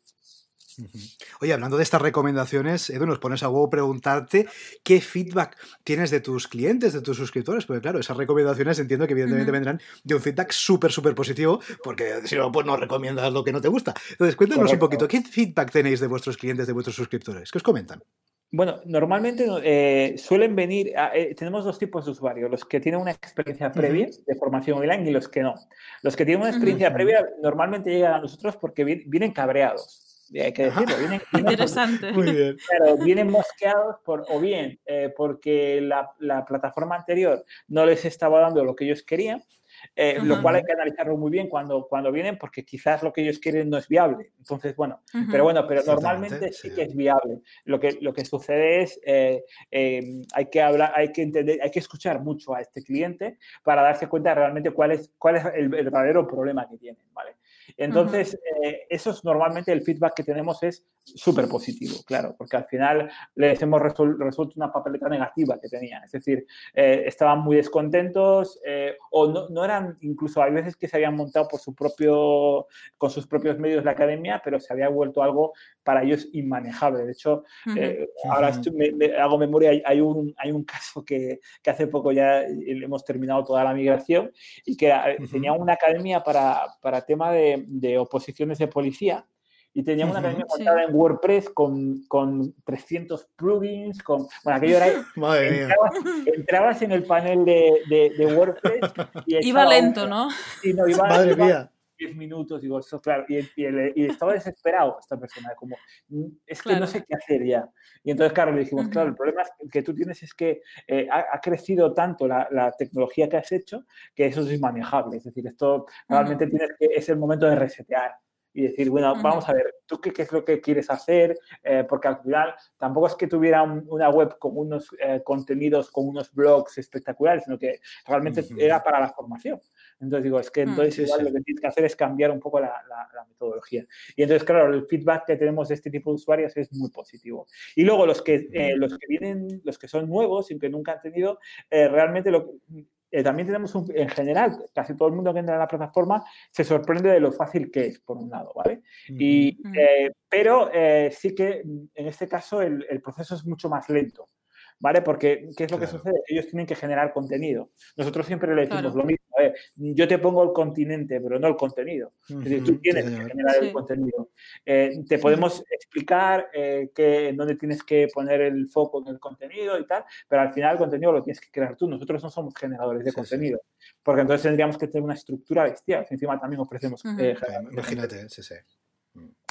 Speaker 1: Oye, hablando de estas recomendaciones, Edu, nos pones a huevo preguntarte qué feedback tienes de tus clientes, de tus suscriptores, porque claro, esas recomendaciones entiendo que evidentemente vendrán de un feedback súper, súper positivo, porque si no, pues no recomiendas lo que no te gusta. Entonces, cuéntanos un poquito, ¿qué feedback tenéis de vuestros clientes, de vuestros suscriptores? ¿Qué os comentan?
Speaker 3: Bueno, normalmente eh, suelen venir, eh, tenemos dos tipos de usuarios, los que tienen una experiencia previa de formación online y los que no. Los que tienen una experiencia previa normalmente llegan a nosotros porque vienen cabreados hay que decirlo. Vienen,
Speaker 2: Interesante.
Speaker 3: Muy bien. vienen mosqueados por, o bien eh, porque la, la, plataforma anterior no les estaba dando lo que ellos querían, eh, lo cual hay que analizarlo muy bien cuando, cuando vienen porque quizás lo que ellos quieren no es viable. Entonces, bueno, pero bueno, pero normalmente sí, que es viable. Lo que, lo que sucede es, eh, hay que hablar, hay que entender, hay que escuchar mucho a este cliente para darse cuenta realmente cuál es, cuál es el, el verdadero problema que tienen, ¿vale? Entonces, eh, eso es normalmente el feedback que tenemos es súper positivo, claro, porque al final les hemos resuelto una papeleta negativa que tenían. Es decir, eh, estaban muy descontentos eh, o no, no, eran, incluso hay veces que se habían montado por su propio, con sus propios medios la academia, pero se había vuelto algo para ellos inmanejable. De hecho, ahora me, hago memoria, hay, un, hay un caso que, que, hace poco ya hemos terminado toda la migración y que tenía una academia para, para tema de de, oposiciones de policía y tenía una academia montada en WordPress con, con 300 plugins, con... Bueno, aquello era... entrabas, entrabas, en el panel de, de, WordPress
Speaker 2: y... Iba lento, ¿no?
Speaker 3: Y no, iba, Madre mía. 10 minutos, digo, eso, claro, y, y, estaba desesperado esta persona, como, mm, es que no sé qué hacer ya. Y entonces, claro, le dijimos, claro, el problema que tú tienes es que eh, ha, crecido tanto la, la, tecnología que has hecho que eso es inmanejable. Es decir, esto realmente tienes que, es el momento de resetear y decir, bueno, vamos a ver, ¿tú qué, qué, es lo que quieres hacer? Eh, porque al final tampoco es que tuviera una web con unos eh, contenidos, con unos blogs espectaculares, sino que realmente era para la formación. Entonces digo, es que mm. entonces igual lo que tienes que hacer es cambiar un poco la, la, metodología. Y entonces, claro, el feedback que tenemos de este tipo de usuarios es muy positivo. Y luego los que, eh, los que vienen, los que son nuevos y que nunca han tenido, realmente lo, eh, también tenemos en general, casi todo el mundo que entra en la plataforma se sorprende de lo fácil que es, por un lado, ¿vale? y, eh, pero eh, sí que en este caso el, el, proceso es mucho más lento. ¿Vale? Porque, ¿qué es lo que sucede? Ellos tienen que generar contenido. Nosotros siempre le decimos lo mismo, ¿eh? yo te pongo el continente, pero no el contenido. es decir, tú tienes que generar el contenido. Eh, te podemos explicar eh, que, dónde tienes que poner el foco en el contenido y tal, pero al final el contenido lo tienes que crear tú. Nosotros no somos generadores de contenido, porque entonces tendríamos que tener una estructura bestial. Encima también ofrecemos...
Speaker 4: Imagínate, sí, sí.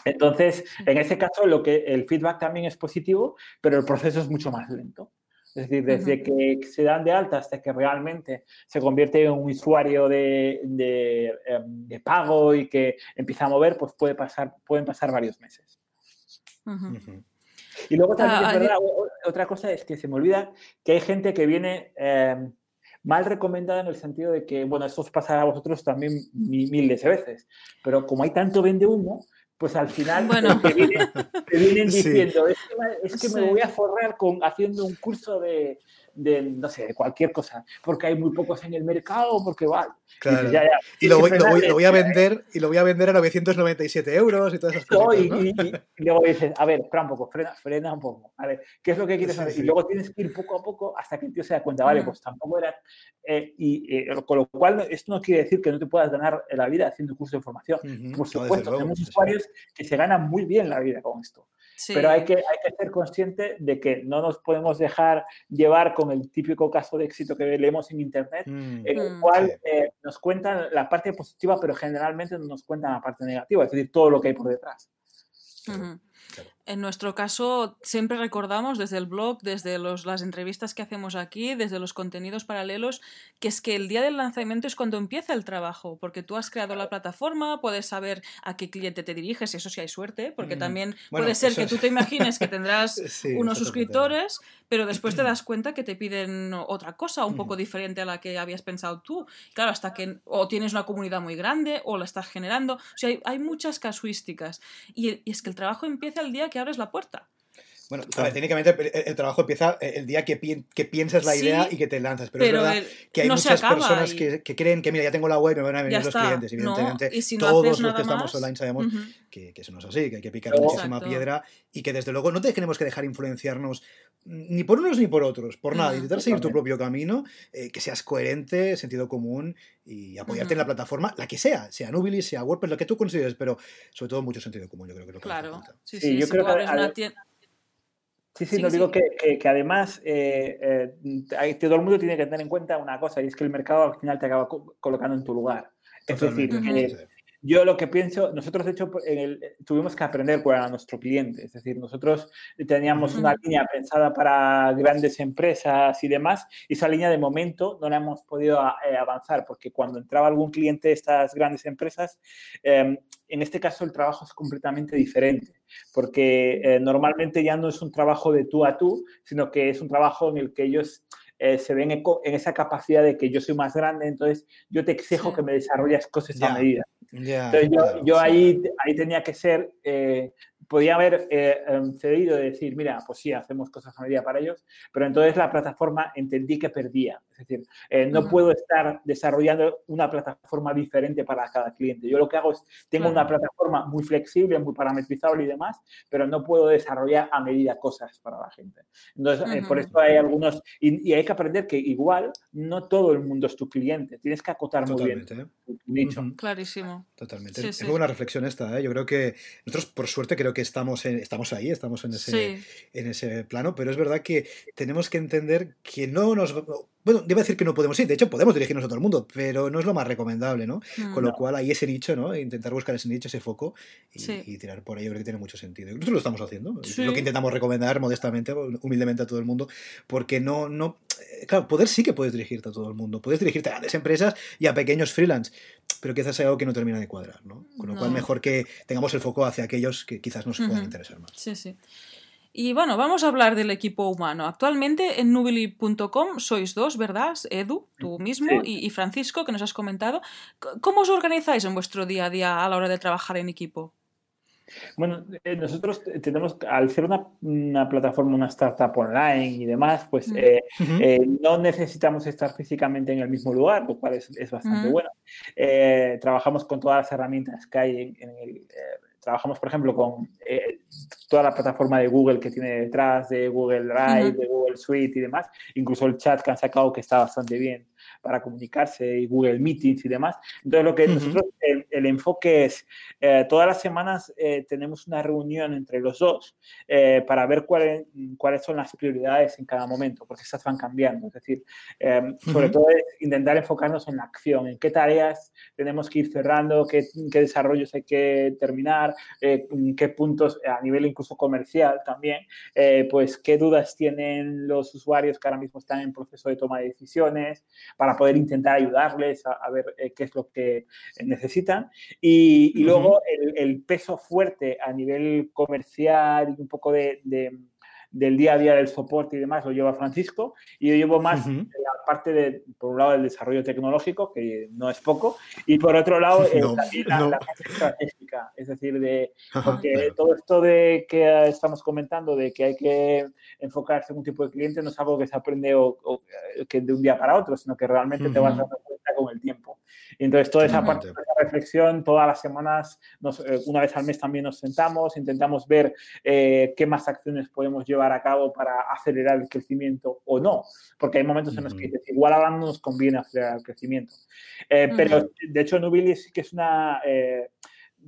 Speaker 3: Entonces, en ese caso, lo que el feedback también es positivo, pero el proceso es mucho más lento. Es decir, desde que se dan de alta hasta que realmente se convierte en un usuario de, em, de, pago y que empieza a mover, pues puede pasar, pueden pasar varios meses. Y luego también, ah, verdad, otra cosa es que se me olvida que hay gente que viene em, mal recomendada en el sentido de que, bueno, esto os pasará a vosotros también miles de veces, pero como hay tanto vende humo, pues al final bueno. te, vienen, diciendo, es que, me voy a forrar con, haciendo un curso de, de, no sé, de cualquier cosa, porque hay muy pocos en el mercado, porque va.
Speaker 4: Claro. Y, lo, voy, lo, voy, a vender y lo voy a vender a 997 euros y todas esas cosas.
Speaker 3: ¿no? Y, luego dices, a ver, espera un poco, frena, frena un poco. A ver, ¿qué es lo que quieres hacer? Y luego tienes que ir poco a poco hasta que el tío se da cuenta, vale, pues tampoco era. Eh, y eh, con lo cual, esto no quiere decir que no te puedas ganar la vida haciendo curso de formación. Por supuesto, tenemos usuarios que se ganan muy bien la vida con esto. Pero hay que, hay que ser consciente de que no nos podemos dejar llevar con el típico caso de éxito que leemos en Internet, mm. en el mm. cual eh, nos cuentan la parte positiva, pero generalmente no nos cuentan la parte negativa, es decir, todo lo que hay por detrás.
Speaker 2: En nuestro caso, siempre recordamos desde el blog, desde los, las entrevistas que hacemos aquí, desde los contenidos paralelos, que es que el día del lanzamiento es cuando empieza el trabajo, porque tú has creado la plataforma, puedes saber a qué cliente te diriges, eso sí hay suerte, porque mm. también puede ser que tú te imagines que tendrás unos suscriptores, pero después te das cuenta que te piden otra cosa, un poco diferente a la que habías pensado tú. Claro, hasta que o tienes una comunidad muy grande o la estás generando. O sea, hay, muchas casuísticas. Y, y es que el trabajo empieza el día que abres la puerta.
Speaker 4: Bueno, técnicamente el, trabajo empieza el día que, que piensas la idea y que te lanzas, pero, es verdad que hay muchas personas que, creen que, mira, ya tengo la web, me van a venir los clientes. Evidentemente, todos los que estamos online sabemos que, eso no es así, que hay que picar muchísima piedra y que desde luego no tenemos que dejar influenciarnos ni por unos ni por otros, por nada. Intentar seguir tu propio camino, eh, que seas coherente, sentido común y apoyarte en la plataforma, la que sea, sea Nubilis, sea WordPress, lo que tú consideres, pero sobre todo mucho sentido común, yo creo que es lo que
Speaker 2: Claro, sí, sí, yo creo que
Speaker 3: Sí, sí, no digo que, que, además eh, eh, todo el mundo tiene que tener en cuenta una cosa y es que el mercado al final te acaba colocando en tu lugar. Es decir, yo lo que pienso, nosotros de hecho tuvimos que aprender cuál era nuestro cliente, es decir, nosotros teníamos una línea pensada para grandes empresas y demás, y esa línea de momento no la hemos podido eh, avanzar, porque cuando entraba algún cliente de estas grandes empresas, em, en este caso el trabajo es completamente diferente, porque eh, normalmente ya no es un trabajo de tú a tú, sino que es un trabajo en el que ellos eh, se ven en, esa capacidad de que yo soy más grande, entonces yo te exijo que me desarrolles cosas a medida. Entonces yo, yo ahí, ahí tenía que ser eh, podía haber eh, em, cedido de decir, mira, pues sí, hacemos cosas a medida para ellos, pero entonces la plataforma entendí que perdía. Es decir, eh, no puedo estar desarrollando una plataforma diferente para cada cliente. Yo lo que hago es, tengo una plataforma muy flexible, muy parametrizable y demás, pero no puedo desarrollar a medida cosas para la gente. Entonces, eh, por eso hay algunos, y, hay que aprender que igual no todo el mundo es tu cliente, tienes que acotar muy bien tu
Speaker 2: nicho. Clarísimo.
Speaker 1: Totalmente. Es una reflexión esta, yo creo que nosotros, por suerte, creo que estamos, estamos ahí, estamos en ese, en ese plano, pero es verdad que tenemos que entender que no nos... Bueno, debo decir que no podemos ir, de hecho podemos dirigirnos a todo el mundo, pero no es lo más recomendable, ¿no? Mm, Con lo cual hay ese nicho, ¿no? Intentar buscar ese nicho, ese foco y, tirar por ahí, yo creo que tiene mucho sentido. Nosotros lo estamos haciendo, lo que intentamos recomendar modestamente, humildemente a todo el mundo, porque no, no, eh, claro, poder sí que puedes dirigirte a todo el mundo, puedes dirigirte a grandes empresas y a pequeños freelance, pero quizás hay algo que no termina de cuadrar, ¿no? Con lo cual mejor que tengamos el foco hacia aquellos que quizás nos puedan interesar más.
Speaker 2: Sí, sí. Y bueno, vamos a hablar del equipo humano. Actualmente en nubili.com sois dos, ¿verdad? Edu, tú mismo, y, Francisco, que nos has comentado. ¿Cómo os organizáis en vuestro día a día a la hora de trabajar en equipo?
Speaker 3: Bueno, eh, nosotros tenemos, al ser una, plataforma, una startup online y demás, pues eh, eh, no necesitamos estar físicamente en el mismo lugar, lo cual es, bastante bueno. trabajamos con todas las herramientas que hay en, el... trabajamos, por ejemplo, con toda la plataforma de Google que tiene detrás, de Google Drive, de Google Suite y demás, incluso el chat que han sacado que está bastante bien para comunicarse y Google Meetings y demás. Entonces, lo que nosotros, el, enfoque es, eh, todas las semanas eh, tenemos una reunión entre los dos eh, para ver cuáles, cuáles son las prioridades en cada momento, porque estas van cambiando. Es decir, sobre todo es intentar enfocarnos en la acción, en qué tareas tenemos que ir cerrando, qué, qué desarrollos hay que terminar, qué puntos a nivel incluso comercial también, pues qué dudas tienen los usuarios que ahora mismo están en proceso de toma de decisiones, para poder intentar ayudarles a, ver eh, qué es lo que necesitan. Y, luego el, peso fuerte a nivel comercial y un poco de del día a día del soporte y demás lo lleva Francisco y yo llevo más la parte de, por un lado, el desarrollo tecnológico, que no es poco, y por otro lado, la, parte estratégica, es decir, de, porque todo esto de que estamos comentando, de que hay que enfocarse en un tipo de cliente, no es algo que se aprende o, que de un día para otro, sino que realmente te vas dando cuenta con el tiempo. Y entonces, toda esa parte de reflexión, todas las semanas, eh, una vez al mes también nos sentamos, intentamos ver eh, qué más acciones podemos llevar a cabo para acelerar el crecimiento o no, porque hay momentos en los que igual ahora no nos conviene acelerar el crecimiento. Eh, pero, de hecho, Nubili sí que es una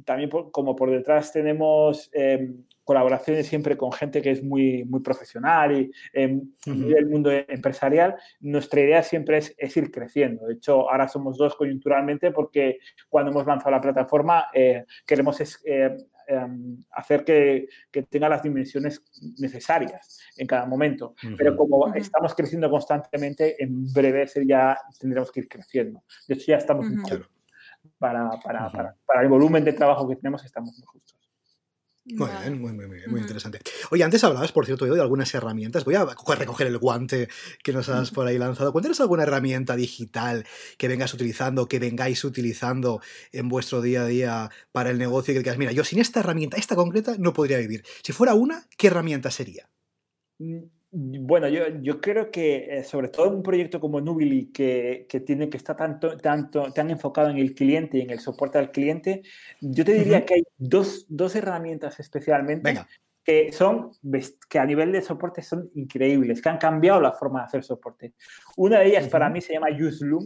Speaker 3: también como por detrás tenemos em, colaboraciones siempre con gente que es muy, muy profesional y en el mundo empresarial, nuestra idea siempre es, ir creciendo. De hecho, ahora somos dos coyunturalmente porque cuando hemos lanzado la plataforma eh, queremos eh, em, hacer que, que, tenga las dimensiones necesarias en cada momento. Pero como estamos creciendo constantemente, en breve ya tendremos que ir creciendo. De hecho, ya estamos para, para, para, para, el volumen de trabajo que tenemos, estamos muy justos.
Speaker 1: Muy bien, muy, muy, muy, interesante. Oye, antes hablabas, por cierto, yo de algunas herramientas. Voy a recoger el guante que nos has por ahí lanzado. Cuéntanos alguna herramienta digital que vengas utilizando, que vengáis utilizando en vuestro día a día para el negocio y que digas, mira, yo sin esta herramienta, esta concreta, no podría vivir. Si fuera una, ¿qué herramienta sería?
Speaker 3: Mm, bueno, yo, yo creo que eh, sobre todo en un proyecto como Nubili que, que, tiene que estar tanto, tanto, tan enfocado en el cliente y en el soporte al cliente, yo te diría que hay dos, dos herramientas especialmente que son que a nivel de soporte son increíbles, que han cambiado la forma de hacer soporte. Una de ellas para mí se llama UseLoom,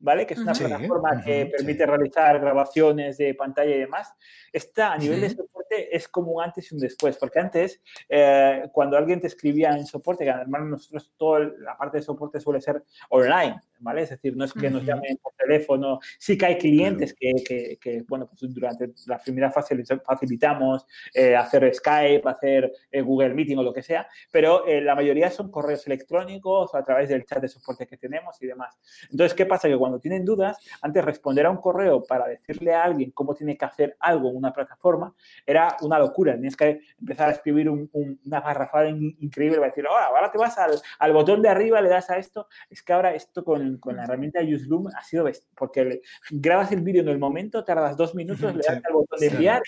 Speaker 3: ¿vale? Que es una plataforma que permite realizar grabaciones de pantalla y demás. Está a nivel de soporte realmente es como un antes y un después, porque antes, eh, cuando alguien te escribía en soporte, que además nosotros toda la parte de soporte suele ser online, ¿vale? Es decir, no es que nos llamen por teléfono, sí que hay clientes que, que, bueno, pues durante la primera fase facilitamos eh, hacer Skype, hacer eh, Google Meeting o lo que sea, pero la mayoría son correos electrónicos o a través del chat de soporte que tenemos y demás. Entonces, ¿qué pasa? Que cuando tienen dudas, antes responder a un correo para decirle a alguien cómo tiene que hacer algo en una plataforma era una locura. Tienes que empezar a escribir una garrafada increíble para decir, ahora, ahora te vas al, al, botón de arriba, le das a esto. Es que ahora esto con, con la herramienta UseLoom ha sido porque grabas el vídeo en el momento, tardas dos minutos, le das al botón de enviar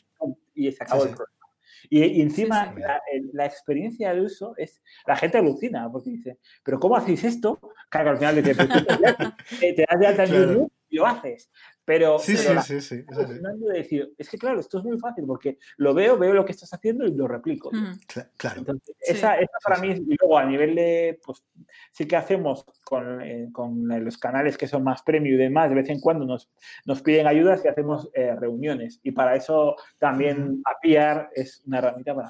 Speaker 3: y se acabó el problema. Y, encima la, experiencia de uso es, la gente alucina porque dice, pero ¿cómo hacéis esto? Claro, al final te, te das de alta en YouTube y lo haces. Pero, sí, sí, sí, sí, de decir, es que claro, esto es muy fácil porque lo veo, veo lo que estás haciendo y lo replico. Claro. esa, para mí, y luego a nivel de, pues sí que hacemos con, eh, con, los canales que son más premium y demás, de vez en cuando nos, nos piden ayudas y hacemos eh, reuniones. Y para eso también APIAR es una herramienta para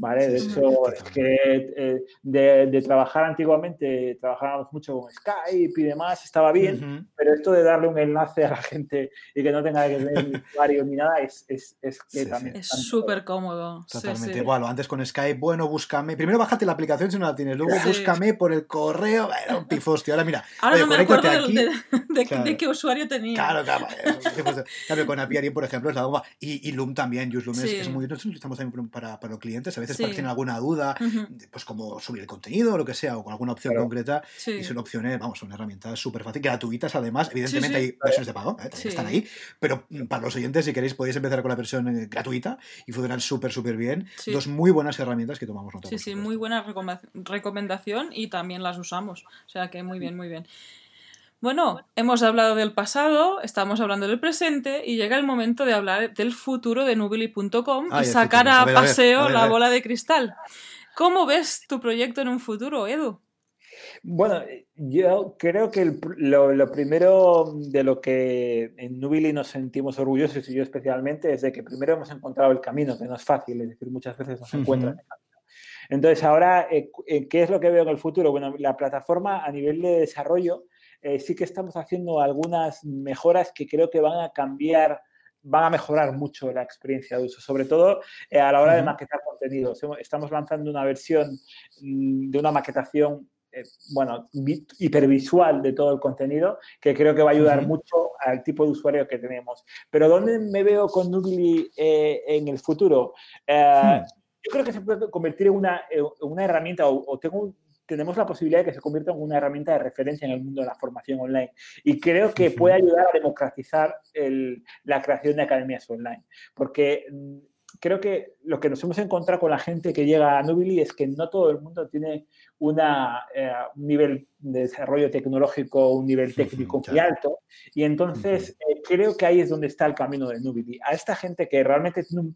Speaker 3: ¿vale? De hecho, es que eh, de, trabajar antiguamente, trabajábamos mucho con Skype y demás, estaba bien, pero esto de darle un enlace a la gente y que no tenga que tener usuario ni nada, es, es, es que también...
Speaker 2: Es súper cómodo.
Speaker 1: Totalmente. Bueno, antes con Skype, bueno, búscame. Primero bájate la aplicación si no la tienes, luego búscame por el correo, era un pifostio. Ahora mira,
Speaker 2: Ahora no me acuerdo aquí. De, qué usuario tenía.
Speaker 1: Claro, claro. Claro, con Apiari, por ejemplo, es la bomba. Y, y Loom también, Use Loom es, muy... Nosotros estamos también para, para los clientes, a veces si tienen alguna duda, pues como subir el contenido o lo que sea, o con alguna opción concreta. Y son opciones, vamos, son herramientas súper fáciles, gratuitas además. Evidentemente hay versiones de pago, ¿eh? están ahí, pero mm, para los oyentes, si queréis, podéis empezar con la versión eh, gratuita y funcionan súper, súper bien. Dos muy buenas herramientas que tomamos nota.
Speaker 2: Sí, sí, muy buena recomendación y también las usamos. O sea que muy bien, muy bien. Bueno, hemos hablado del pasado, estamos hablando del presente y llega el momento de hablar del futuro de Nubili.com y sacar a, paseo la bola de cristal. ¿Cómo ves tu proyecto en un futuro, Edu?
Speaker 3: Bueno, yo creo que lo, primero de lo que en Nubili nos sentimos orgullosos, y yo especialmente, es de que primero hemos encontrado el camino, que no es fácil, es decir, muchas veces nos encuentran el camino. Entonces, ahora, eh, eh, ¿qué es lo que veo en el futuro? Bueno, la plataforma a nivel de desarrollo eh, sí que estamos haciendo algunas mejoras que creo que van a cambiar, van a mejorar mucho la experiencia de uso, sobre todo eh, a la hora de maquetar contenidos. Estamos lanzando una versión mm, de una maquetación eh, bueno, hipervisual de todo el contenido, que creo que va a ayudar mucho al tipo de usuario que tenemos. Pero ¿dónde me veo con Nubly en el futuro? Hmm. Yo creo que se puede convertir en una, una herramienta, o, o tengo un, tenemos la posibilidad de que se convierta en una herramienta de referencia en el mundo de la formación online. Y creo que puede ayudar a democratizar la creación de academias online. Porque mm, creo que lo que nos hemos encontrado con la gente que llega a Nubili es que no todo el mundo tiene una, eh, un nivel de desarrollo tecnológico, un nivel técnico muy alto. Y entonces eh, creo que ahí es donde está el camino de Nubili. A esta gente que realmente tiene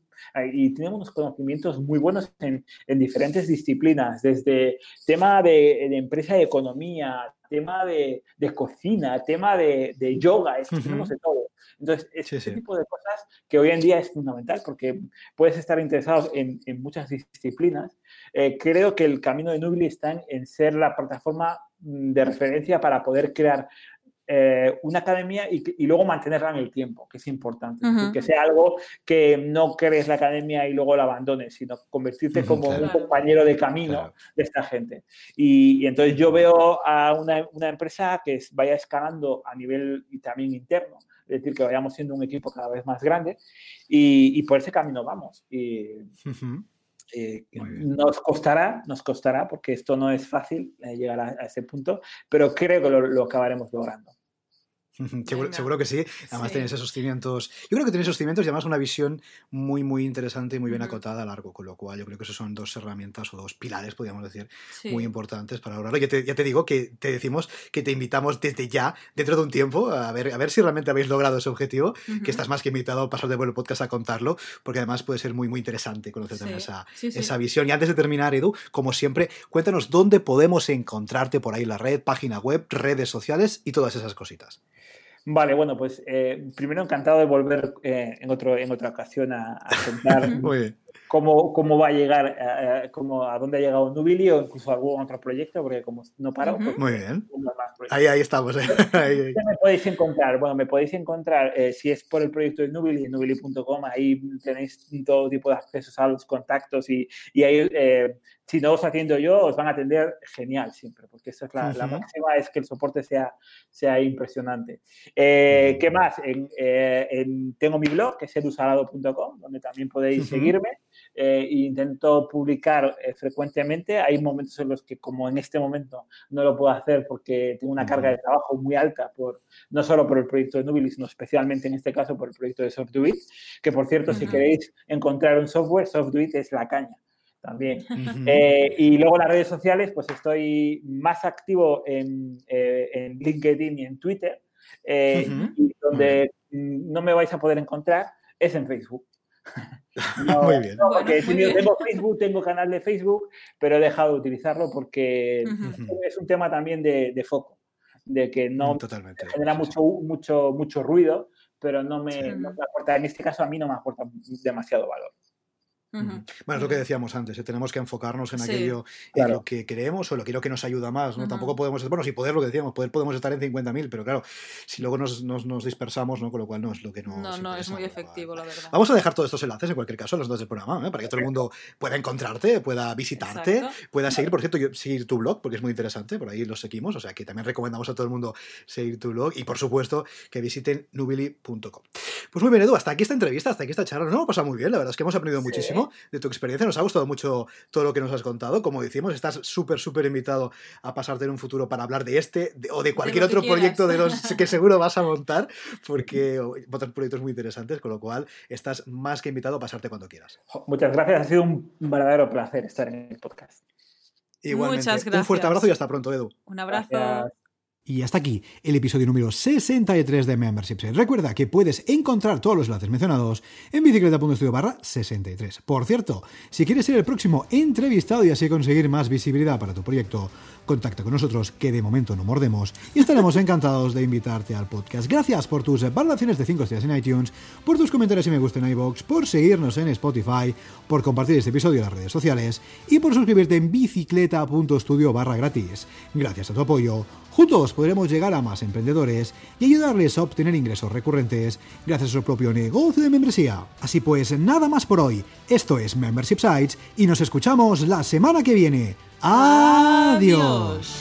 Speaker 3: y tenemos unos conocimientos muy buenos en, en diferentes disciplinas, desde tema de, de empresa y economía, tema de, de, cocina, tema de, de yoga, es que tenemos de todo. Entonces, ese tipo de cosas que hoy en día es fundamental porque puedes estar interesado en, en muchas disciplinas. Eh, creo que el camino de Nubli está en, ser la plataforma mm, de referencia para poder crear eh, una academia y, y, luego mantenerla en el tiempo, que es importante. Que sea algo que no crees la academia y luego la abandones, sino convertirte como un compañero de camino de esta gente. Y, y, entonces yo veo a una, una empresa que vaya escalando a nivel y también interno es decir, que vayamos siendo un equipo cada vez más grande y, por ese camino vamos. Y, eh, nos costará, nos costará, porque esto no es fácil eh, llegar a, ese punto, pero creo que lo acabaremos logrando.
Speaker 1: Seguro, que sí. Además tenéis esos cimientos. Yo creo que tenéis esos cimientos y además una visión muy, muy interesante y muy bien acotada a largo, con lo cual yo creo que esos son dos herramientas o dos pilares, podríamos decir, muy importantes para lograrlo. Ya te, ya te digo que te decimos que te invitamos desde ya, dentro de un tiempo, a ver, a ver si realmente habéis logrado ese objetivo, que estás más que invitado a pasar de vuelo el podcast a contarlo, porque además puede ser muy, muy interesante conocer también esa, esa visión. Y antes de terminar, Edu, como siempre, cuéntanos dónde podemos encontrarte por ahí en la red, página web, redes sociales y todas esas cositas.
Speaker 3: Vale, bueno, pues eh, primero encantado de volver eh, en, otro, en otra ocasión a, a contar Cómo, cómo, va a llegar, a, cómo, a dónde ha llegado Nubili o incluso algún otro proyecto, porque como no paro. Pues,
Speaker 4: Muy bien. Ahí, ahí estamos. ¿eh?
Speaker 3: me podéis encontrar? Bueno, me podéis encontrar, si es por el proyecto de Nubili, nubili.com, ahí tenéis todo tipo de accesos a los contactos y, y ahí si no os atiendo yo, os van a atender genial siempre, porque esa es la, máxima, es que el soporte sea, sea impresionante. Eh, ¿Qué más? Eh, tengo mi blog, que es edusalado.com, donde también podéis seguirme. Eh, e intento publicar frecuentemente. Hay momentos en los que, como en este momento, no lo puedo hacer porque tengo una carga de trabajo muy alta, por, no solo por el proyecto de Nubili, sino especialmente en este caso por el proyecto de SoftDuit, que por cierto, si queréis encontrar un software, SoftDuit es la caña también. Eh, y luego las redes sociales, pues estoy más activo en, eh, LinkedIn y en Twitter. Eh, y donde no me vais a poder encontrar es en Facebook.
Speaker 4: muy bien.
Speaker 3: porque tengo Facebook, tengo canal de Facebook, pero he dejado de utilizarlo porque es un tema también de, foco, de que no
Speaker 4: Totalmente.
Speaker 3: genera mucho, mucho, mucho ruido, pero no me, no me aporta, en este caso a mí no me aporta demasiado valor.
Speaker 4: Bueno, es lo que decíamos antes, ¿eh? tenemos que enfocarnos en aquello en lo que queremos o lo que, que nos ayuda más. ¿no? Tampoco podemos, bueno, si poder lo que decíamos, poder podemos estar en 50.000, pero claro, si luego nos, nos, dispersamos, ¿no? con lo cual no es lo que nos.
Speaker 2: No, no, es muy efectivo, la verdad.
Speaker 4: Vamos a dejar todos estos enlaces en cualquier caso en los dos del programa, ¿eh? para que todo el mundo pueda encontrarte, pueda visitarte, pueda seguir, por cierto, seguir tu blog, porque es muy interesante, por ahí lo seguimos, o sea que también recomendamos a todo el mundo seguir tu blog y por supuesto que visiten nubili.com. Pues muy bien, Edu, hasta aquí esta entrevista, hasta aquí esta charla, nos hemos pasado muy bien, la verdad es que hemos aprendido muchísimo de tu experiencia. Nos ha gustado mucho todo lo que nos has contado. Como decimos, estás súper, súper invitado a pasarte en un futuro para hablar de este o de cualquier otro proyecto de los que seguro vas a montar, porque otros proyectos muy interesantes, con lo cual estás más que invitado a pasarte cuando quieras.
Speaker 3: Muchas gracias, ha sido un verdadero placer estar en el podcast.
Speaker 4: Igualmente. Muchas gracias. Un fuerte abrazo y hasta pronto, Edu.
Speaker 2: Un abrazo.
Speaker 1: Y hasta aquí el episodio número 63 de Membership Recuerda que puedes encontrar todos los enlaces mencionados en bicicleta.studio barra 63. Por cierto, si quieres ser el próximo entrevistado y así conseguir más visibilidad para tu proyecto, contacta con nosotros que de momento no mordemos y estaremos encantados de invitarte al podcast. Gracias por tus valoraciones de 5 estrellas en iTunes, por tus comentarios y me gusta en iVoox, por seguirnos en Spotify, por compartir este episodio en las redes sociales y por suscribirte en bicicleta.studio barra gratis. Gracias a tu apoyo Juntos podremos llegar a más emprendedores y ayudarles a obtener ingresos recurrentes gracias a su propio negocio de membresía. Así pues, nada más por hoy. Esto es Membership Sites y nos escuchamos la semana que viene. Adiós.